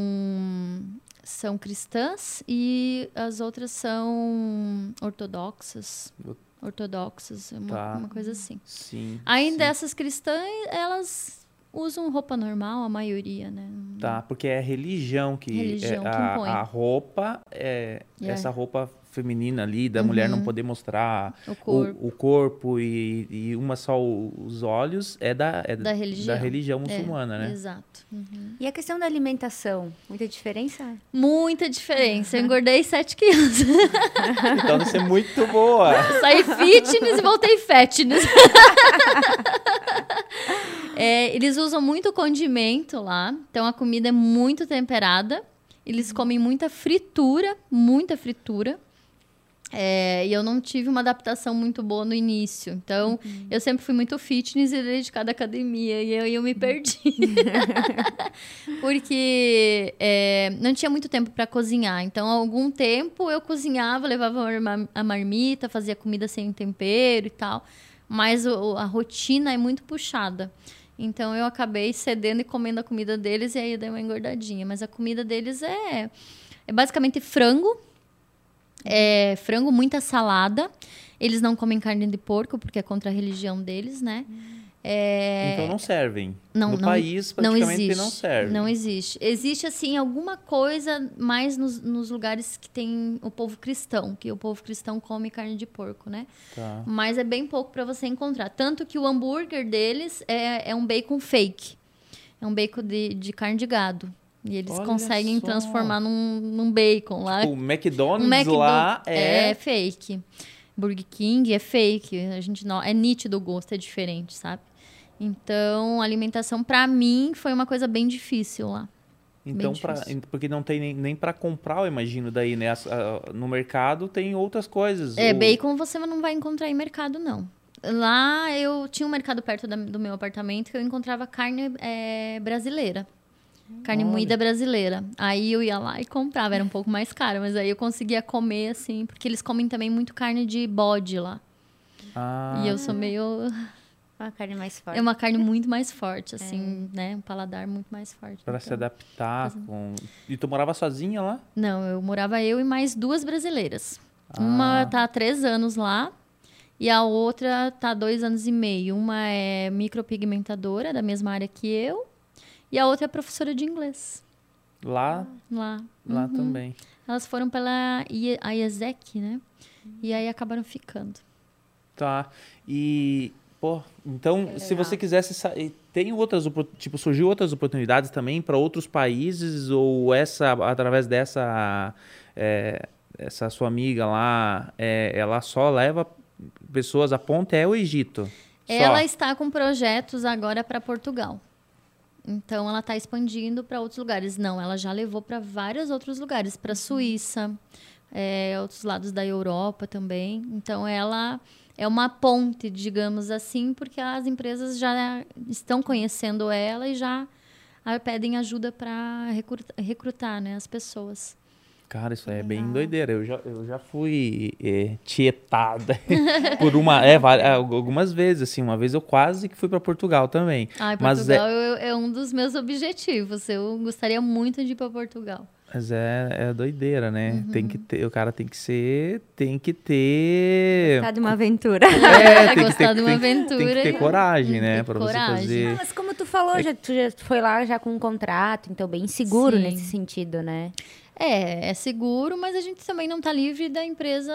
são cristãs e as outras são ortodoxas. Ortodoxas, uma, tá. uma coisa assim. Sim. Ainda sim. essas cristãs, elas usam roupa normal, a maioria, né? Tá, porque é religião que, religião é, que a, a, roupa é yeah. essa roupa feminina ali, da uhum. mulher não poder mostrar o corpo, o, o corpo e, e, uma só os olhos, é da, é da, religião. da religião muçulmana, é, né? Exato. Uhum. E a questão da alimentação, muita diferença? Muita diferença. Eu engordei 7 quilos. então deve ser muito boa. Saí fitness e voltei fatness. é, eles usam muito condimento lá, então a comida é muito temperada. Eles comem muita fritura, muita fritura. É, e eu não tive uma adaptação muito boa no início. Então, uhum. eu sempre fui muito fitness e dedicada à academia. E eu, eu me perdi. Porque é, não tinha muito tempo para cozinhar. Então, algum tempo eu cozinhava, levava a marmita, fazia comida sem tempero e tal. Mas o, a rotina é muito puxada. Então, eu acabei cedendo e comendo a comida deles. E aí, eu dei uma engordadinha. Mas a comida deles é, é basicamente frango é, frango, muita salada. Eles não comem carne de porco, porque é contra a religião deles, né? É... Então não servem. Não, no não, país, praticamente, não, existe, não serve. Não existe. Existe, assim, alguma coisa mais nos, nos, lugares que tem o povo cristão, que o povo cristão come carne de porco, né? Tá. Mas é bem pouco para você encontrar. Tanto que o hambúrguer deles é, é um bacon fake. É um bacon de, de carne de gado. E eles Olha conseguem só. transformar num, num bacon lá. Tipo, o McDonald's, um McDonald's lá é... é fake. Burger King é fake. A gente não... É nítido o gosto, é diferente, sabe? Então, alimentação para mim foi uma coisa bem difícil lá. Então, pra, porque não tem nem, nem para comprar, eu imagino, daí, né? No mercado tem outras coisas. É, ou... bacon você não vai encontrar em mercado, não. Lá eu tinha um mercado perto da, do meu apartamento que eu encontrava carne é, brasileira. Carne Olha. moída brasileira. Aí eu ia lá e comprava, era um pouco mais caro, mas aí eu conseguia comer assim, porque eles comem também muito carne de bode lá. Ah, E eu sou meio. Uma carne mais forte. É uma carne muito mais forte, assim, né? Um paladar muito mais forte. para se então. adaptar com... E tu morava sozinha lá? Não, eu morava eu e mais duas brasileiras. Ah. Uma tá há três anos lá e a outra tá há dois anos e meio. Uma é micropigmentadora, da mesma área que eu, e a outra é professora de inglês Lá, lá. lá Uhum. também. Elas foram pela I- a IESEC, né? E aí acabaram ficando. Tá. E, pô, então, se você quisesse. sa- e Tem outras. Tipo, surgiu outras oportunidades também para outros países? Ou essa, através dessa. é, essa sua amiga lá, é, ela só leva pessoas a ponta é o Egito? Só. Ela está com projetos agora para Portugal. Então ela está expandindo para outros lugares. Não, ela já levou para vários outros lugares, para Suíça, é, outros lados da Europa também. Então ela é uma ponte, digamos assim, porque as empresas já estão conhecendo ela e já pedem ajuda para recrutar, recrutar né, as pessoas. Cara, isso é bem doideira. Eu já, eu já fui é, tietada por uma. É, vari- algumas vezes, assim. Uma vez eu quase que fui para Portugal também. Ah, Mas Portugal é... é um dos meus objetivos. Eu gostaria muito de ir para Portugal. Mas é, é doideira, né? Uhum. Tem que ter, o cara tem que ser, tem que ter. Tá de uma aventura. É, tem que gostar ter, de uma tem, que- Tem que aventura ter coragem, né? Pra você coragem. fazer. Não, mas como tu falou, já, tu já foi lá já com um contrato, então bem seguro Sim. nesse sentido, né? É, é seguro, mas a gente também não tá livre da empresa,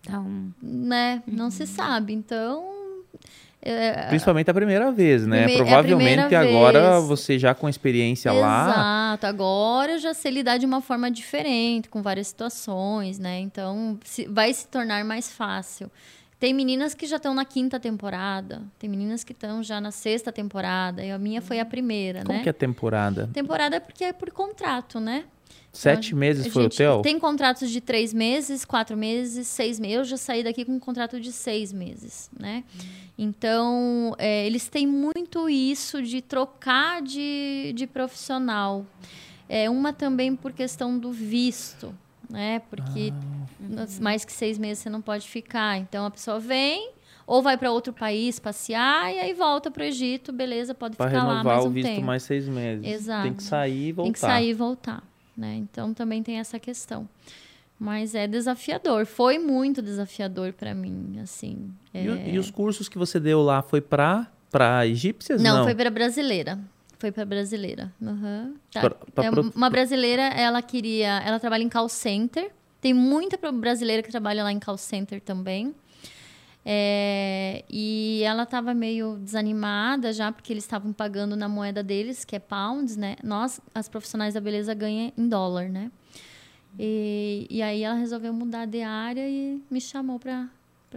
Então, né? Não Uhum. se sabe. Então. é, Principalmente a primeira vez, né? É Provavelmente primeira agora vez. você já com experiência lá. Exato. Agora eu já sei lidar de uma forma diferente, com várias situações, né? Então se- vai se tornar mais fácil. Tem meninas que já estão na quinta temporada, tem meninas que estão já na sexta temporada, e a minha foi a primeira, Como né? que é temporada? Temporada é porque é por contrato, né? Sete meses foi o gente teu? Tem contratos de três meses, quatro meses, seis meses. Eu já saí daqui com um contrato de seis meses, né? Então, é, eles têm muito isso de trocar de, de profissional. É, uma também por questão do visto, né? Porque nas- mais que seis meses você não pode ficar. Então, a pessoa vem ou vai para outro país passear e aí volta para o Egito, beleza, pode Para ficar lá renovar mais um o visto tempo. mais seis meses. Exato. Tem que sair e voltar. Tem que sair e voltar, né? Então também tem essa questão. Mas é desafiador, foi muito desafiador para mim, assim. E, É, e os cursos que você deu lá foi para para egípcias? Não, Não, foi para brasileira. Foi para brasileira. Uhum. Tá. Pra- pra É uma brasileira, ela queria, ela trabalha em call center. Tem muita brasileira que trabalha lá em call center também. É, e ela estava meio desanimada já, porque eles estavam pagando na moeda deles, que é pounds, né? Nós, as profissionais da beleza, ganham em dólar, né? E, e aí ela resolveu mudar de área e me chamou para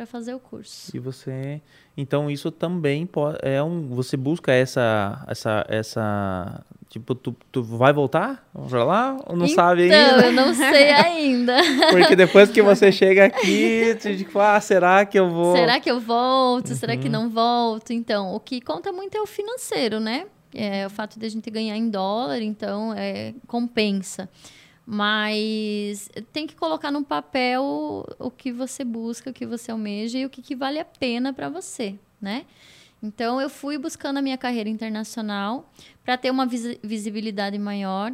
fazer o curso. E você, então isso também é um, você busca essa, essa, essa, tipo, tu, tu vai voltar pra lá ou não sabe Então, ainda? eu não sei ainda. Porque depois que você chega aqui, tu diz, ah, será que eu vou? Será que eu volto? Será Uhum. que não volto? Então, o que conta muito é o financeiro, né? É o fato de a gente ganhar em dólar, então é, compensa. Mas tem que colocar no papel o que você busca, o que você almeja e o que, que vale a pena para você, né? Então, eu fui buscando a minha carreira internacional para ter uma visi- visibilidade maior.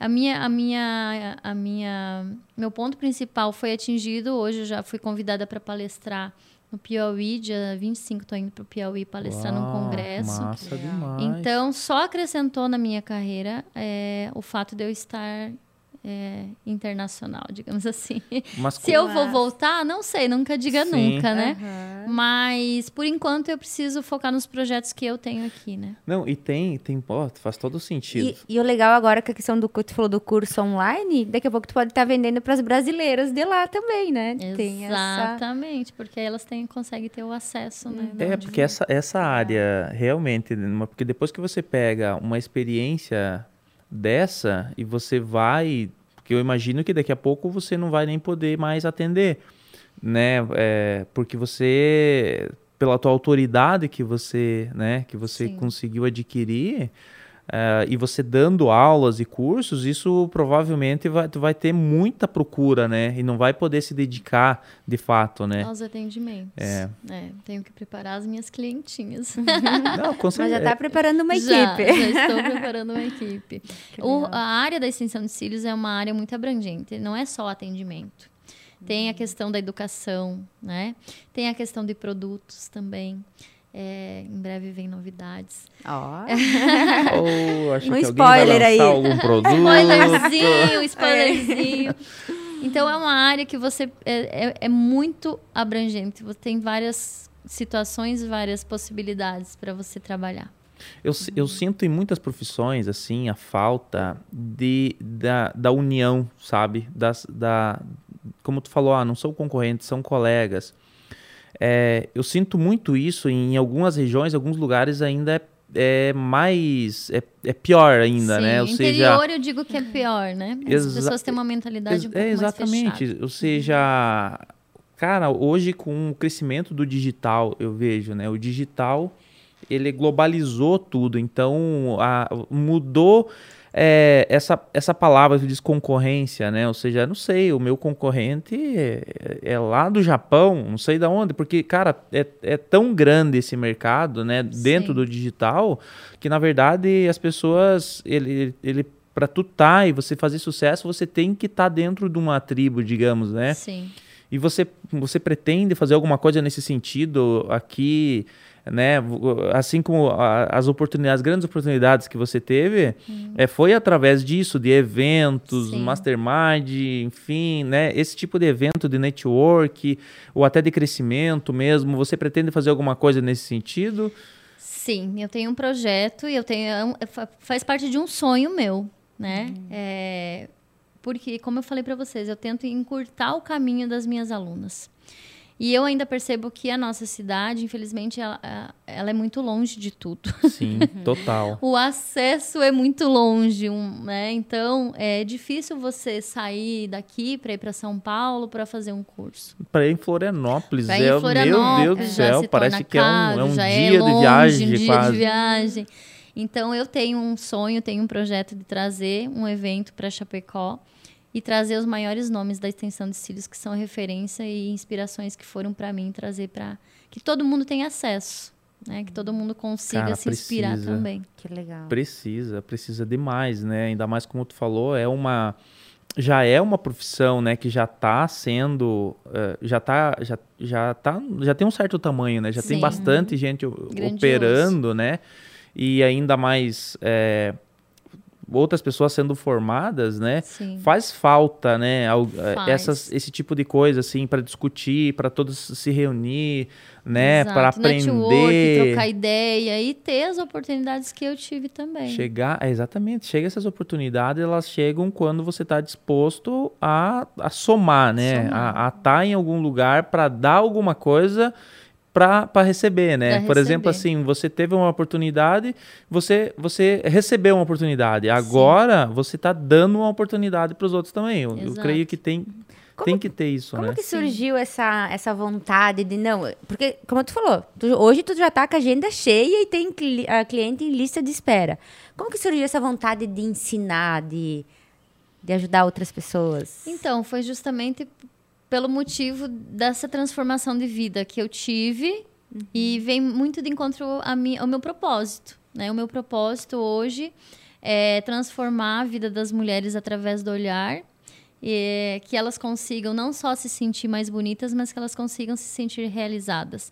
A minha, a minha, a minha, meu ponto principal foi atingido. Hoje eu já fui convidada para palestrar no Piauí, dia 25 estou indo para o Piauí palestrar num congresso. Massa demais. Então, só acrescentou na minha carreira é, o fato de eu estar é, internacional, digamos assim. Mas Se eu vou voltar, não sei, nunca diga Sim. nunca, né? aham. Mas, por enquanto, eu preciso focar nos projetos que eu tenho aqui, né? Não, e tem, tem, pô, faz todo sentido. E, e o legal agora que a questão do que tu falou do curso online, daqui a pouco tu pode estar vendendo para as brasileiras de lá também, né? Tem essa... Exatamente, porque aí elas têm, conseguem ter o acesso, né? É, porque essa, essa área, realmente, porque depois que você pega uma experiência dessa e você vai, porque eu imagino que daqui a pouco você não vai nem poder mais atender, né? É, porque você, pela tua autoridade que você, né, que você Sim. conseguiu adquirir, Uh, e você dando aulas e cursos, isso provavelmente vai, tu vai ter muita procura, né? E não vai poder se dedicar de fato, né? Aos atendimentos. É. é tenho que preparar as minhas clientinhas. não, com certeza. Mas já está preparando uma equipe. Já, já estou preparando uma equipe. O, a área da extensão de cílios é uma área muito abrangente, não é só atendimento. Tem a questão da educação, né? Tem a questão de produtos também. É, em breve vem novidades. Ó. Oh. oh, um spoiler aí. Algum produto. Spoilerzinho, spoilerzinho. Então é uma área que você é, é, é, muito abrangente. Você tem várias situações, várias possibilidades para você trabalhar. Eu, eu sinto em muitas profissões assim a falta de, da, da união, sabe? Das, da, como tu falou, ah, não são concorrentes, são colegas. É, eu sinto muito isso em algumas regiões, alguns lugares ainda é, é mais. É, é, pior ainda, Sim, né? Ou interior seja, eu digo que é pior, né? As pessoas têm uma mentalidade um pouco é, Exatamente. Ou seja, cara, hoje com o crescimento do digital, eu vejo, né? O digital ele globalizou tudo, então a, mudou é, essa, essa palavra que diz concorrência, né? Ou seja, não sei, o meu concorrente é, é lá do Japão, não sei de onde, porque, cara, é, é tão grande esse mercado, né? Dentro Sim. do digital, que na verdade as pessoas, ele, ele para tu tá e você fazer sucesso, você tem que estar tá dentro de uma tribo, digamos, né? Sim. E você, você pretende fazer alguma coisa nesse sentido aqui né? Assim como as oportunidades, as grandes oportunidades que você teve, hum. é, foi através disso, de eventos, Sim. mastermind, enfim, né? Esse tipo de evento de network ou até de crescimento mesmo. Você pretende fazer alguma coisa nesse sentido? Sim, eu tenho um projeto e eu tenho é faz parte de um sonho meu, né? Hum. É, porque, como eu falei para vocês, eu tento encurtar o caminho das minhas alunas. E eu ainda percebo que a nossa cidade, infelizmente, ela, ela é muito longe de tudo. Sim, total. o acesso é muito longe, um, né? Então, é difícil você sair daqui para ir para São Paulo para fazer um curso. Para ir em Florianópolis, pra é, Florianópolis, meu Deus do céu, parece que caro, é um, é um dia é longe, de viagem, um dia quase. de viagem. Então, eu tenho um sonho, tenho um projeto de trazer um evento para Chapecó e trazer os maiores nomes da extensão de cílios que são referência e inspirações que foram para mim trazer para que todo mundo tenha acesso, né? Que todo mundo consiga Cara, se precisa, inspirar também. Que legal. Precisa, precisa demais, né? Ainda mais como tu falou, é uma já é uma profissão, né, que já está sendo, uh, já tá, já, já tá, já tem um certo tamanho, né? Já Sim. tem bastante gente Grandioso. operando, né? E ainda mais é, outras pessoas sendo formadas, né? Sim. Faz falta, né? Eh, Faz. Essas, esse tipo de coisa, assim, para discutir, para todos se reunir, né? Para aprender. Network, trocar ideia e ter as oportunidades que eu tive também. Chegar, é, exatamente. Chega essas oportunidades, elas chegam quando você está disposto a, a somar, né? Somar. A estar tá em algum lugar para dar alguma coisa para receber, né? Pra Por receber. exemplo, assim, você teve uma oportunidade, você você recebeu uma oportunidade. Agora Sim. você está dando uma oportunidade para os outros também. Eu, eu, creio que tem como, tem que ter isso, como né? Como que surgiu essa, essa vontade de não? Porque como tu falou, tu, hoje tu já está com a agenda cheia e tem a cliente em lista de espera. Como que surgiu essa vontade de ensinar, de de ajudar outras pessoas? Então, foi justamente pelo motivo dessa transformação de vida que eu tive uhum. e vem muito de encontro a ao meu propósito. Né? O meu propósito hoje é transformar a vida das mulheres através do olhar e que elas consigam não só se sentir mais bonitas, mas que elas consigam se sentir realizadas.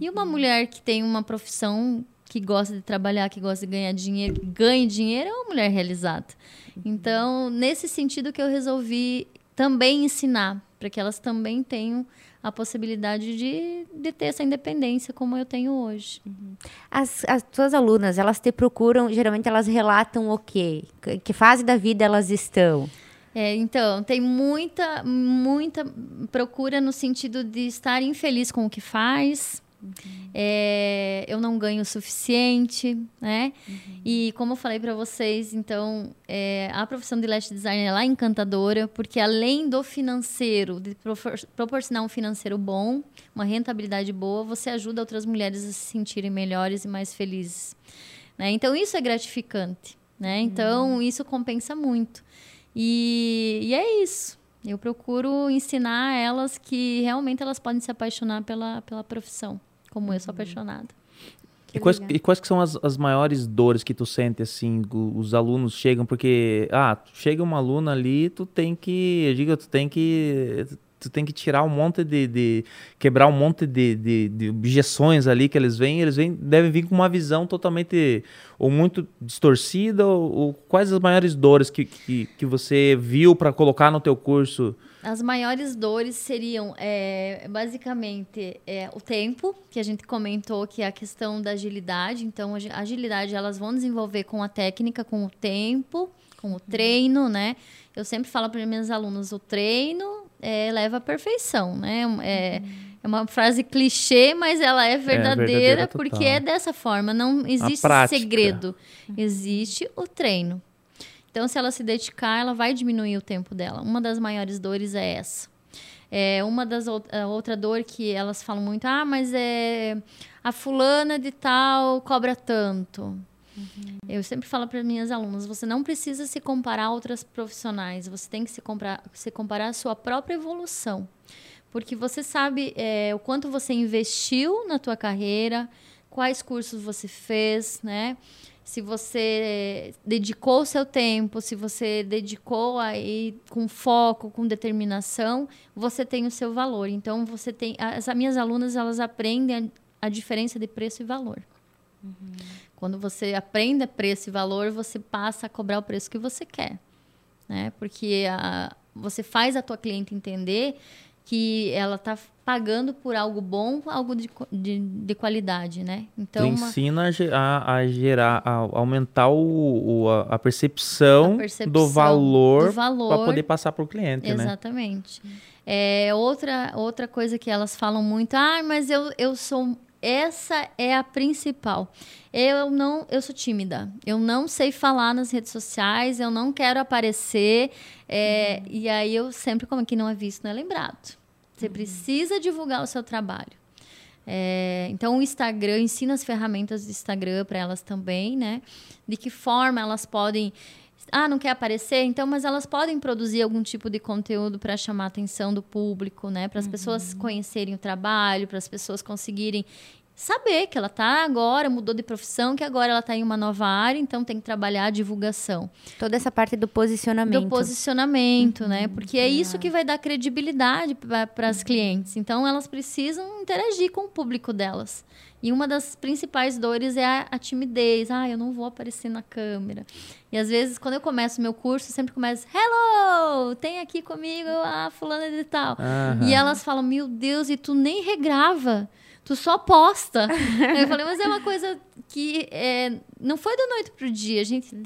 E uma uhum. mulher que tem uma profissão que gosta de trabalhar, que gosta de ganhar dinheiro, que ganhe dinheiro, é uma mulher realizada. Uhum. Então, nesse sentido que eu resolvi também ensinar para que elas também tenham a possibilidade de, de ter essa independência como eu tenho hoje. Uhum. As, as tuas alunas, elas te procuram, geralmente elas relatam o quê? Que fase da vida elas estão? É, então, tem muita, muita procura no sentido de estar infeliz com o que faz, Uhum. É, eu não ganho o suficiente, né? Uhum. E como eu falei para vocês, então é, a profissão de lash designer é lá encantadora, porque além do financeiro, de proporcionar um financeiro bom, uma rentabilidade boa, você ajuda outras mulheres a se sentirem melhores e mais felizes. Né? Então, isso é gratificante. Né? Então, uhum. isso compensa muito. E, e é isso. Eu procuro ensinar elas que realmente elas podem se apaixonar pela, pela profissão, como eu sou uhum. apaixonada. E quais, e quais, que são as, as maiores dores que tu sente, assim, os alunos chegam, porque, ah, chega uma aluna ali, tu tem que, eu digo, tu tem que tu tem que tirar um monte de, de quebrar um monte de, de, de, objeções ali que eles vêm, eles vêm, devem vir com uma visão totalmente ou muito distorcida, ou, ou quais as maiores dores que, que, que você viu para colocar no teu curso? As maiores dores seriam, é, basicamente, é, o tempo, que a gente comentou, que é a questão da agilidade. Então, a agilidade elas vão desenvolver com a técnica, com o tempo, com o treino, né? Eu sempre falo para meus alunos, o treino é, leva à perfeição, né? É, é uma frase clichê, mas ela é verdadeira, é verdadeira porque é dessa forma. Não existe segredo. Existe o treino. Então, se ela se dedicar, ela vai diminuir o tempo dela. Uma das maiores dores é essa. É, uma das outra dor que elas falam muito, ah, mas é a fulana de tal cobra tanto. Uhum. Eu sempre falo para minhas alunas, você não precisa se comparar a outras profissionais, você tem que se, comparar, se comparar à sua própria evolução. Porque você sabe é, o quanto você investiu na tua carreira, quais cursos você fez, né? Se você dedicou o seu tempo, se você dedicou aí com foco, com determinação, você tem o seu valor. Então você tem as minhas alunas elas aprendem a, a diferença de preço e valor. Uhum. Quando você aprende preço e valor, você passa a cobrar o preço que você quer, né? Porque a, você faz a tua cliente entender que ela está pagando por algo bom, algo de, de, de qualidade, né? Então tu ensina a, a gerar, a aumentar o, o a, percepção, a, percepção, do valor, valor para poder passar para o cliente, exatamente. né? Exatamente. É, outra, outra coisa que elas falam muito, ah, mas eu, eu sou essa é a principal. Eu não, eu sou tímida. Eu não sei falar nas redes sociais. Eu não quero aparecer. É, uhum. E aí eu sempre como que não é visto, não é lembrado. Você uhum. precisa divulgar o seu trabalho. É, então, o Instagram ensina as ferramentas do Instagram para elas também, né? De que forma elas podem. Ah, não quer aparecer? Então, mas elas podem produzir algum tipo de conteúdo para chamar a atenção do público, né? Para as uhum. pessoas conhecerem o trabalho, para as pessoas conseguirem saber que ela está agora, mudou de profissão, que agora ela está em uma nova área, então tem que trabalhar a divulgação. Toda essa parte do posicionamento. Do posicionamento, né? uhum, né? Porque é isso que vai dar credibilidade para as uhum. clientes. Então elas precisam interagir com o público delas. E uma das principais dores é a, a, timidez. Ah, eu não vou aparecer na câmera. E às vezes, quando eu começo meu curso, eu sempre começo, hello, tem aqui comigo a fulana de tal. Uhum. E elas falam, meu Deus, e tu nem regrava tu só posta. eu falei, mas é uma coisa que é, não foi da noite pro dia. A gente uhum.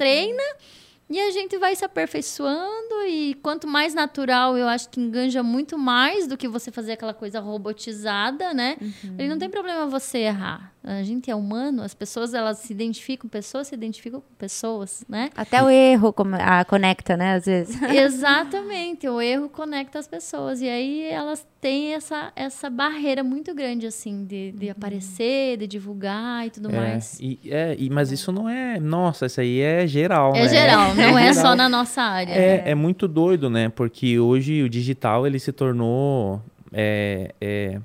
E a gente vai se aperfeiçoando e quanto mais natural, eu acho que enganja muito mais do que você fazer aquela coisa robotizada, né? Uhum. E não tem problema você errar. A gente é humano, as pessoas elas se identificam, pessoas se identificam com pessoas, né? Até o erro a, conecta, né, às vezes. Exatamente, o erro conecta as pessoas e aí elas têm essa, essa barreira muito grande assim de, de uhum. aparecer, de divulgar e tudo é, mais. E, é, e, mas isso não é, nossa, isso aí é geral, é né? geral, não é, é só na nossa área. É, é muito doido, né? Porque hoje o digital ele se tornou é, é,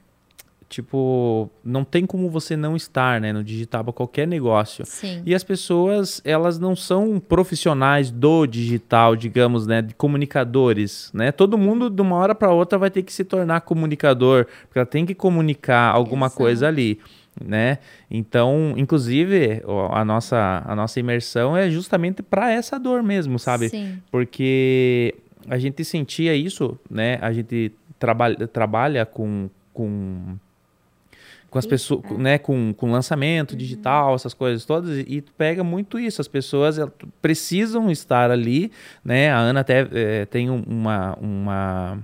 tipo, não tem como você não estar, né, no digital para qualquer negócio. Sim. E as pessoas, elas não são profissionais do digital, digamos, né, de comunicadores, né? Todo mundo de uma hora para outra vai ter que se tornar comunicador, porque ela tem que comunicar alguma Exato. coisa ali né? Então, inclusive, a nossa, a nossa imersão é justamente para essa dor mesmo, sabe? Sim. Porque a gente sentia isso, né? A gente trabalha, trabalha com, com com as pessoas, é. né, com, com lançamento uhum. digital, essas coisas todas, e, tu pega muito isso. As pessoas precisam estar ali, né? A Ana até é, tem uma, uma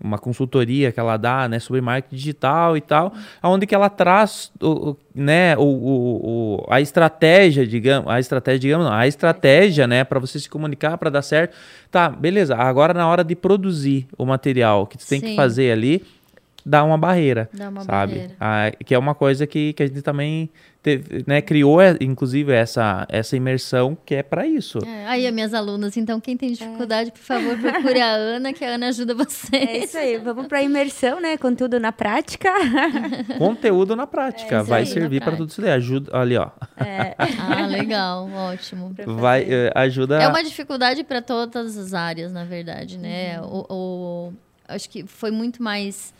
uma consultoria que ela dá, né, sobre marketing digital e tal, aonde que ela traz, o, né, o, o, o, a estratégia, digamos, a estratégia, digamos, não, a estratégia, né, para você se comunicar, para dar certo. Tá, beleza. Agora na hora de produzir o material que tu tem Sim. que fazer ali, dá uma barreira, Dá uma sabe? barreira. Ah, que é uma coisa que, que a gente também teve, né, criou, é, inclusive, essa, essa imersão que é para isso. É, aí, as minhas alunas, então, quem tem dificuldade, por favor, procure a Ana, que a Ana ajuda É vocês. isso aí, vamos pra imersão, né? Conteúdo na prática. Conteúdo na prática, É vai aí, servir para tudo isso daí. Ajuda, ali, ó. Ah, legal, ótimo. Vai, eh, ajuda. É uma dificuldade para todas as áreas, na verdade, né? O, o- acho que foi muito mais.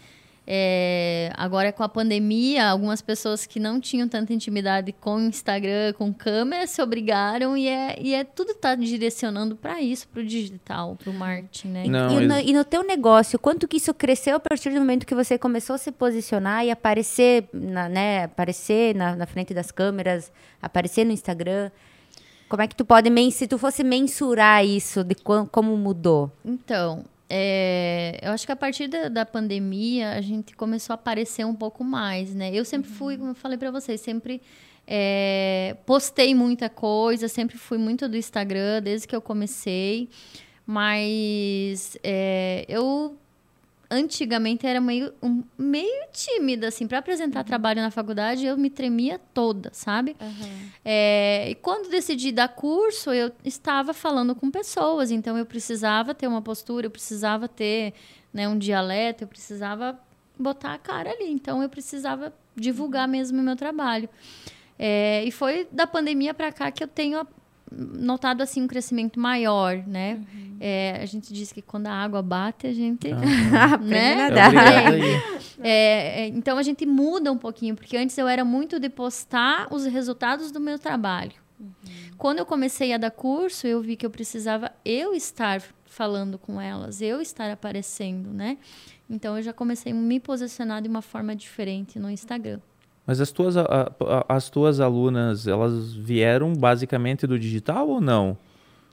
É, agora com a pandemia, algumas pessoas que não tinham tanta intimidade com Instagram, com câmera, se obrigaram e é, e é tudo tá direcionando para isso, para o digital, para o marketing, né? Não, e, no, eles- e no teu negócio, quanto que isso cresceu a partir do momento que você começou a se posicionar e aparecer, na, né, aparecer na, na frente das câmeras, aparecer no Instagram? Como é que tu pode, se tu fosse mensurar isso, de como mudou? Então, é, eu acho que a partir da, da pandemia a gente começou a aparecer um pouco mais, né? Eu sempre fui, como eu falei para vocês, sempre é, postei muita coisa, sempre fui muito do Instagram desde que eu comecei, mas é, eu antigamente era meio, um- meio tímida, assim, para apresentar trabalho na faculdade eu me tremia toda, sabe? É, e quando decidi dar curso, eu estava falando com pessoas, então eu precisava ter uma postura, eu precisava ter né, um dialeto, eu precisava botar a cara ali, então eu precisava divulgar mesmo o meu trabalho. É, e foi da pandemia para cá que eu tenho notado assim um crescimento maior, né? É, a gente diz que quando a água bate, a gente Aprende Né? Obrigado aí. é, é, então a gente muda um pouquinho, porque antes eu era muito de postar os resultados do meu trabalho. Quando eu comecei a dar curso, eu vi que eu precisava eu estar falando com elas, eu estar aparecendo, né? Então eu já comecei a me posicionar de uma forma diferente no Instagram. Mas as tuas, a- a- as tuas alunas, elas vieram basicamente do digital ou não?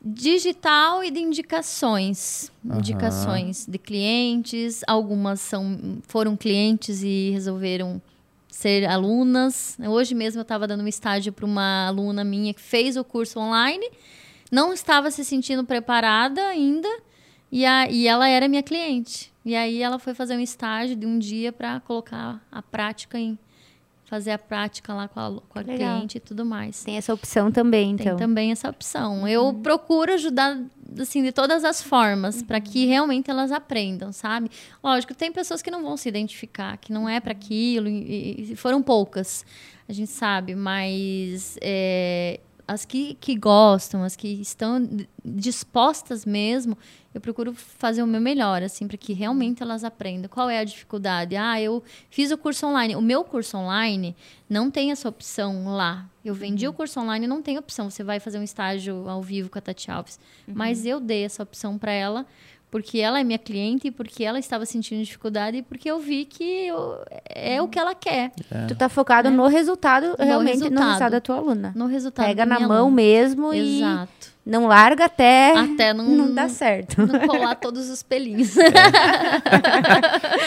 Digital e de indicações. Aham. Indicações de clientes. Algumas são, foram clientes e resolveram ser alunas. Hoje mesmo eu estava dando um estágio para uma aluna minha que fez o curso online, não estava se sentindo preparada ainda, e, a, e ela era minha cliente. E aí ela foi fazer um estágio de um dia para colocar a prática em. Fazer a prática lá com a, com a cliente e tudo mais. Tem essa opção também, então. Tem também essa opção. Eu procuro ajudar assim de todas as formas para que realmente elas aprendam, sabe? Lógico, tem pessoas que não vão se identificar, que não é para aquilo e, e foram poucas, a gente sabe, mas é, as que, que gostam, as que estão dispostas mesmo, eu procuro fazer o meu melhor, assim, para que realmente elas aprendam. Qual é a dificuldade? Ah, eu fiz o curso online. O meu curso online não tem essa opção lá. Eu vendi o curso online, não tem opção. Você vai fazer um estágio ao vivo com a Tati Alves. Mas eu dei essa opção para ela, porque ela é minha cliente, e porque ela estava sentindo dificuldade, e porque eu vi que eu- é o que ela quer. Tu tá focado no resultado, realmente no resultado. resultado da tua aluna. No resultado. Pega da na mão aluna. mesmo e Exato. Não larga até, Até não, não dá certo. não colar todos os pelinhos.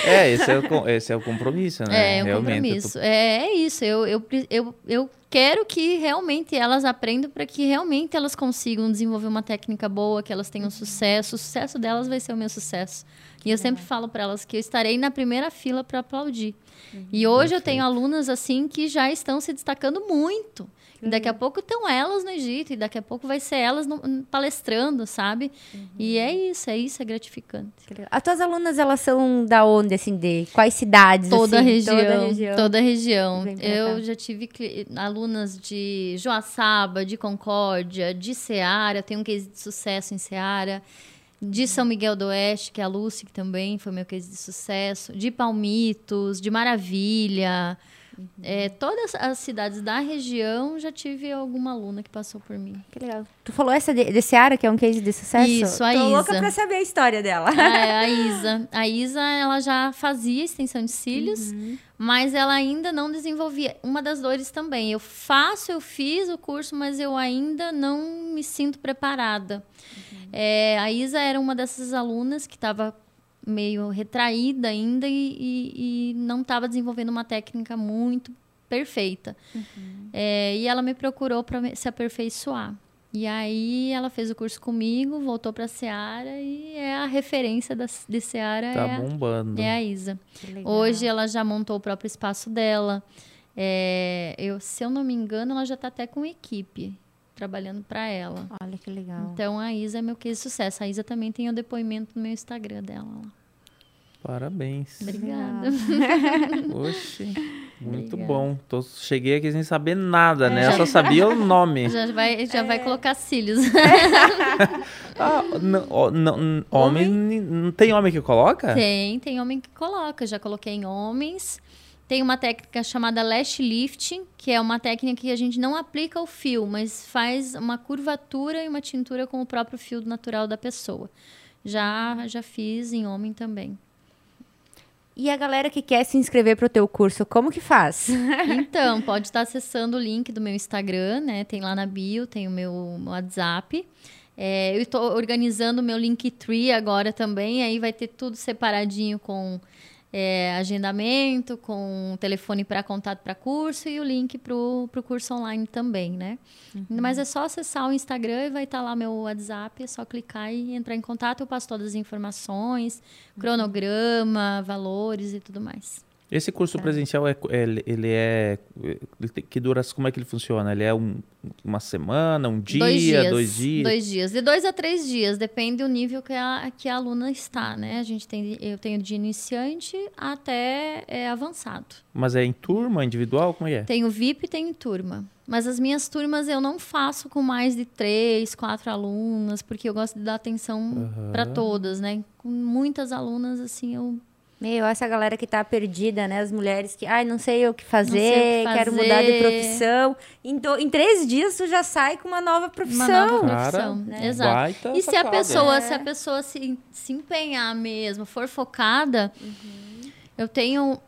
É, esse é o, esse é o compromisso, né? É, um Realmente, compromisso. É, é isso. Eu, eu, eu, eu quero que realmente elas aprendam para que realmente elas consigam desenvolver uma técnica boa, que elas tenham sucesso. O sucesso delas vai ser o meu sucesso. E eu sempre falo para elas que eu estarei na primeira fila para aplaudir. E hoje eu tenho alunas assim que já estão se destacando muito. E daqui a pouco estão elas no Egito, e daqui a pouco vai ser elas no- palestrando, sabe? E é isso, é isso, é gratificante. As tuas alunas, elas são da onde, assim, de quais cidades? Toda a assim? região. Toda a região. Toda a região. Eu já tive alunas de Joaçaba, de Concórdia, de Ceará, tenho um case de sucesso em Ceará. De São Miguel do Oeste, que é a Lucy, que também foi meu case de sucesso. De Palmitos, de Maravilha. É, todas as cidades da região já tive alguma aluna que passou por mim. Que legal. Tu falou essa de, de Seara, que é um case de sucesso? Isso, a Tô Isa. louca pra saber a história dela. É, a Isa. A Isa, ela já fazia extensão de cílios, mas ela ainda não desenvolvia. Uma das dores também. Eu faço, eu fiz o curso, mas eu ainda não me sinto preparada. É, a Isa era uma dessas alunas que estava meio retraída ainda e, e- e não estava desenvolvendo uma técnica muito perfeita. É, e ela me procurou para se aperfeiçoar. E aí ela fez o curso comigo, voltou para Seara e é a referência da, de Seara Tá é, a- bombando. é a Isa. Hoje ela já montou o próprio espaço dela. É, eu, se eu não me engano, ela já está até com equipe trabalhando para ela. Olha que legal. Então a Isa é meu case de sucesso. A Isa também tem o depoimento no meu Instagram dela. lá. Parabéns. Obrigada. Oxe, muito Obrigada. bom. Tô, cheguei aqui sem saber nada, né? Eu só sabia o nome. Já vai, já vai colocar cílios. Ah, não, ó, não, homem, não tem homem que coloca? Tem, tem homem que coloca. Já coloquei em homens. Tem uma técnica chamada lash lifting, que é uma técnica que a gente não aplica o fio, mas faz uma curvatura e uma tintura com o próprio fio natural da pessoa. Já, já fiz em homem também. E a galera que quer se inscrever pro teu curso, como que faz? Então, pode estar acessando o link do meu Instagram, né? Tem lá na bio, tem o meu WhatsApp. É, eu estou organizando o meu Linktree agora também, aí vai ter tudo separadinho com é, agendamento, com telefone para contato para curso e o link para o curso online também, né? Mas é só acessar o Instagram e vai estar lá meu WhatsApp, é só clicar e entrar em contato, eu passo todas as informações, cronograma, valores e tudo mais. Esse curso presencial, é, é- ele é... ele tem- que dura, como é que ele funciona? Ele é um- uma semana, um dia, dois dias? Dois dias. De dois a três dias, depende do nível que a, que a aluna está, né? A gente tem, eu tenho de iniciante até é, avançado. Mas é em turma, individual? Como é? Tenho VIP e tenho turma. Mas as minhas turmas eu não faço com mais de três, quatro alunas, porque eu gosto de dar atenção para todas, né? Com muitas alunas, assim, eu Meu, essa galera que tá perdida, né? As mulheres que, ai, não sei o que fazer, o que quero mudar de fazer. profissão. Em, do- em três dias tu já sai com uma nova profissão. Uma nova Cara, profissão. né? Exato. Baita E se a sacada. pessoa, É. se a pessoa se, se empenhar mesmo, for focada, eu tenho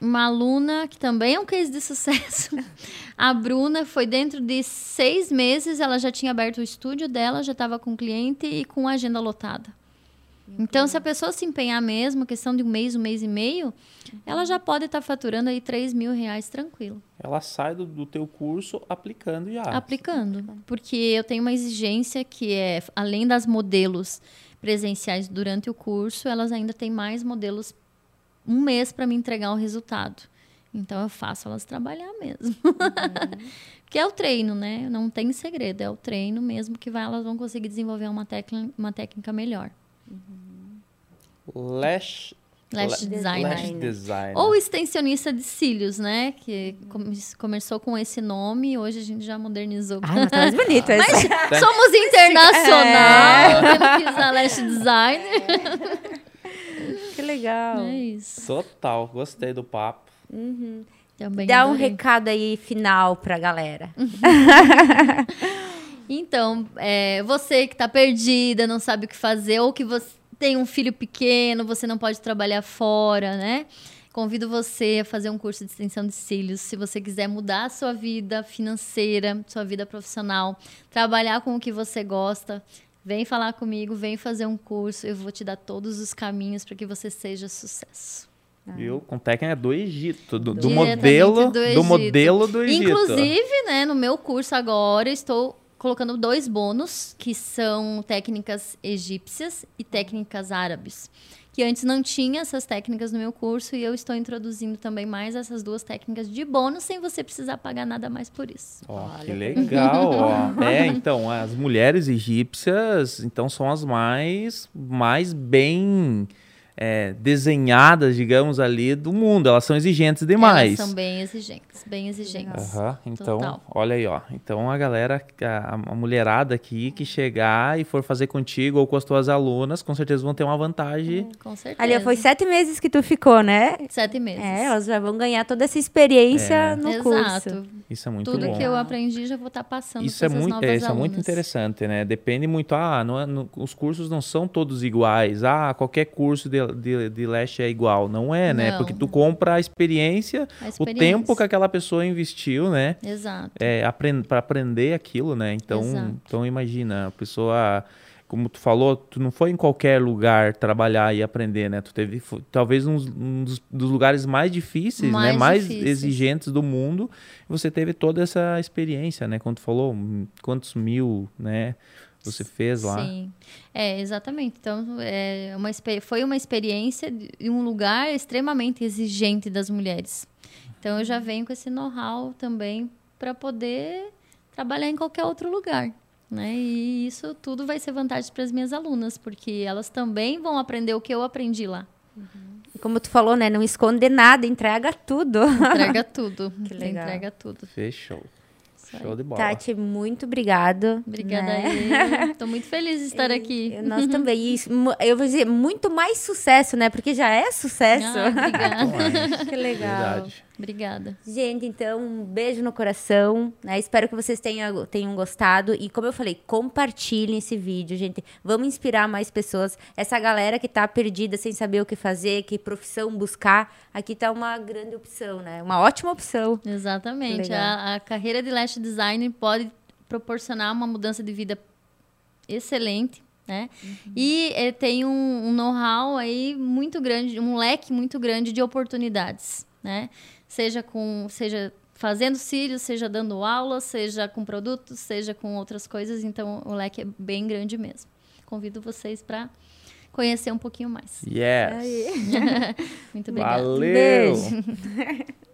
uma aluna que também é um case de sucesso. A Bruna foi dentro de seis meses, ela já tinha aberto o estúdio dela, já estava com cliente e com a agenda lotada. Então, se a pessoa se empenhar mesmo, questão de um mês, um mês e meio, ela já pode estar faturando aí 3 mil reais tranquilo. Ela sai do, do teu curso aplicando já. aplicando. Porque eu tenho uma exigência que é, além das modelos presenciais durante o curso, elas ainda têm mais modelos um mês para me entregar o resultado. Então eu faço elas trabalhar mesmo. Porque é o treino, né? Não tem segredo, é o treino mesmo que vai, elas vão conseguir desenvolver uma, tecla, uma técnica melhor. Lash... Lash la- designer. Lash designer. Ou extensionista de cílios, né? Que come- começou com esse nome, hoje a gente já modernizou. Ai, mas tá mais bonito esse. Somos internacional, temos que usar lash designer. Que legal. É isso. Total, gostei do papo. Também Dá um adorei. recado aí final pra galera. Então, é, você que tá perdida, não sabe o que fazer, ou que você tem um filho pequeno, você não pode trabalhar fora, né? Convido você a fazer um curso de extensão de cílios. Se você quiser mudar a sua vida financeira, sua vida profissional, trabalhar com o que você gosta, vem falar comigo, vem fazer um curso. Eu vou te dar todos os caminhos para que você seja sucesso. Viu? Com técnica do Egito, do, do modelo do do, Egito. modelo do Egito. Inclusive, né, no meu curso agora, estou colocando dois bônus, que são técnicas egípcias e técnicas árabes. Que antes não tinha essas técnicas no meu curso e eu estou introduzindo também mais essas duas técnicas de bônus sem você precisar pagar nada mais por isso. Ó, que legal, ó. É, então, as mulheres egípcias, então, são as mais, mais bem é, desenhadas, digamos, ali do mundo. Elas são exigentes demais. Elas são bem exigentes, bem exigentes. Aham, então, Total. olha aí, ó. Então a galera, a, a mulherada aqui que chegar e for fazer contigo ou com as tuas alunas, com certeza vão ter uma vantagem. Com certeza. Ali, foi sete meses que tu ficou, né? Sete meses. É, elas já vão ganhar toda essa experiência É. no Exato. curso. Isso é muito Tudo bom. que eu aprendi já vou estar passando Isso para é muito, novas é, isso é muito alunas. interessante, né? Depende muito. Ah, não é- não- os cursos não são todos iguais. Ah, qualquer curso de, de, de Lash é igual. Não é, né? Não. Porque tu compra a experiência, A o experiência. tempo que aquela pessoa investiu, né? Exato. É, para aprender aquilo, né? Então, Exato. então imagina, a pessoa. como tu falou, tu não foi em qualquer lugar trabalhar e aprender, né? Tu teve foi, talvez um, um dos, dos, lugares mais difíceis, mais né? Mais difíceis. exigentes do mundo. Você teve toda essa experiência, né? Quando tu falou, quantos mil, né? Você fez lá. Sim, é, exatamente. Então, é uma, foi uma experiência em um lugar extremamente exigente das mulheres. Então, eu já venho com esse know-how também para poder trabalhar em qualquer outro lugar. Né? E isso tudo vai ser vantagem para as minhas alunas, porque elas também vão aprender o que eu aprendi lá. Uhum. Como tu falou, né? Não esconde nada, entrega tudo. Entrega tudo. que legal. Entrega tudo. Fechou. Show de bola. Tati, muito obrigado. Obrigada né? Estou muito feliz de estar aqui. Nós também. eu vou dizer, muito mais sucesso, né? Porque já é sucesso. Ah, obrigada. que legal. Verdade. Obrigada. Gente, então, um beijo no coração. Né? Espero que vocês tenham, tenham gostado. E como eu falei, compartilhem esse vídeo, gente. Vamos inspirar mais pessoas. Essa galera que está perdida sem saber o que fazer, que profissão buscar, aqui está uma grande opção, né? Uma ótima opção. Exatamente. A, a carreira de lash design pode proporcionar uma mudança de vida excelente né? Uhum. E é, tem um, um know-how aí muito grande, um leque muito grande de oportunidades, né? Seja com, seja fazendo cílios, seja dando aula, seja com produtos, seja com outras coisas. Então, o leque é bem grande mesmo. Convido vocês para conhecer um pouquinho mais. Yes! Muito obrigada. Valeu! Beijo!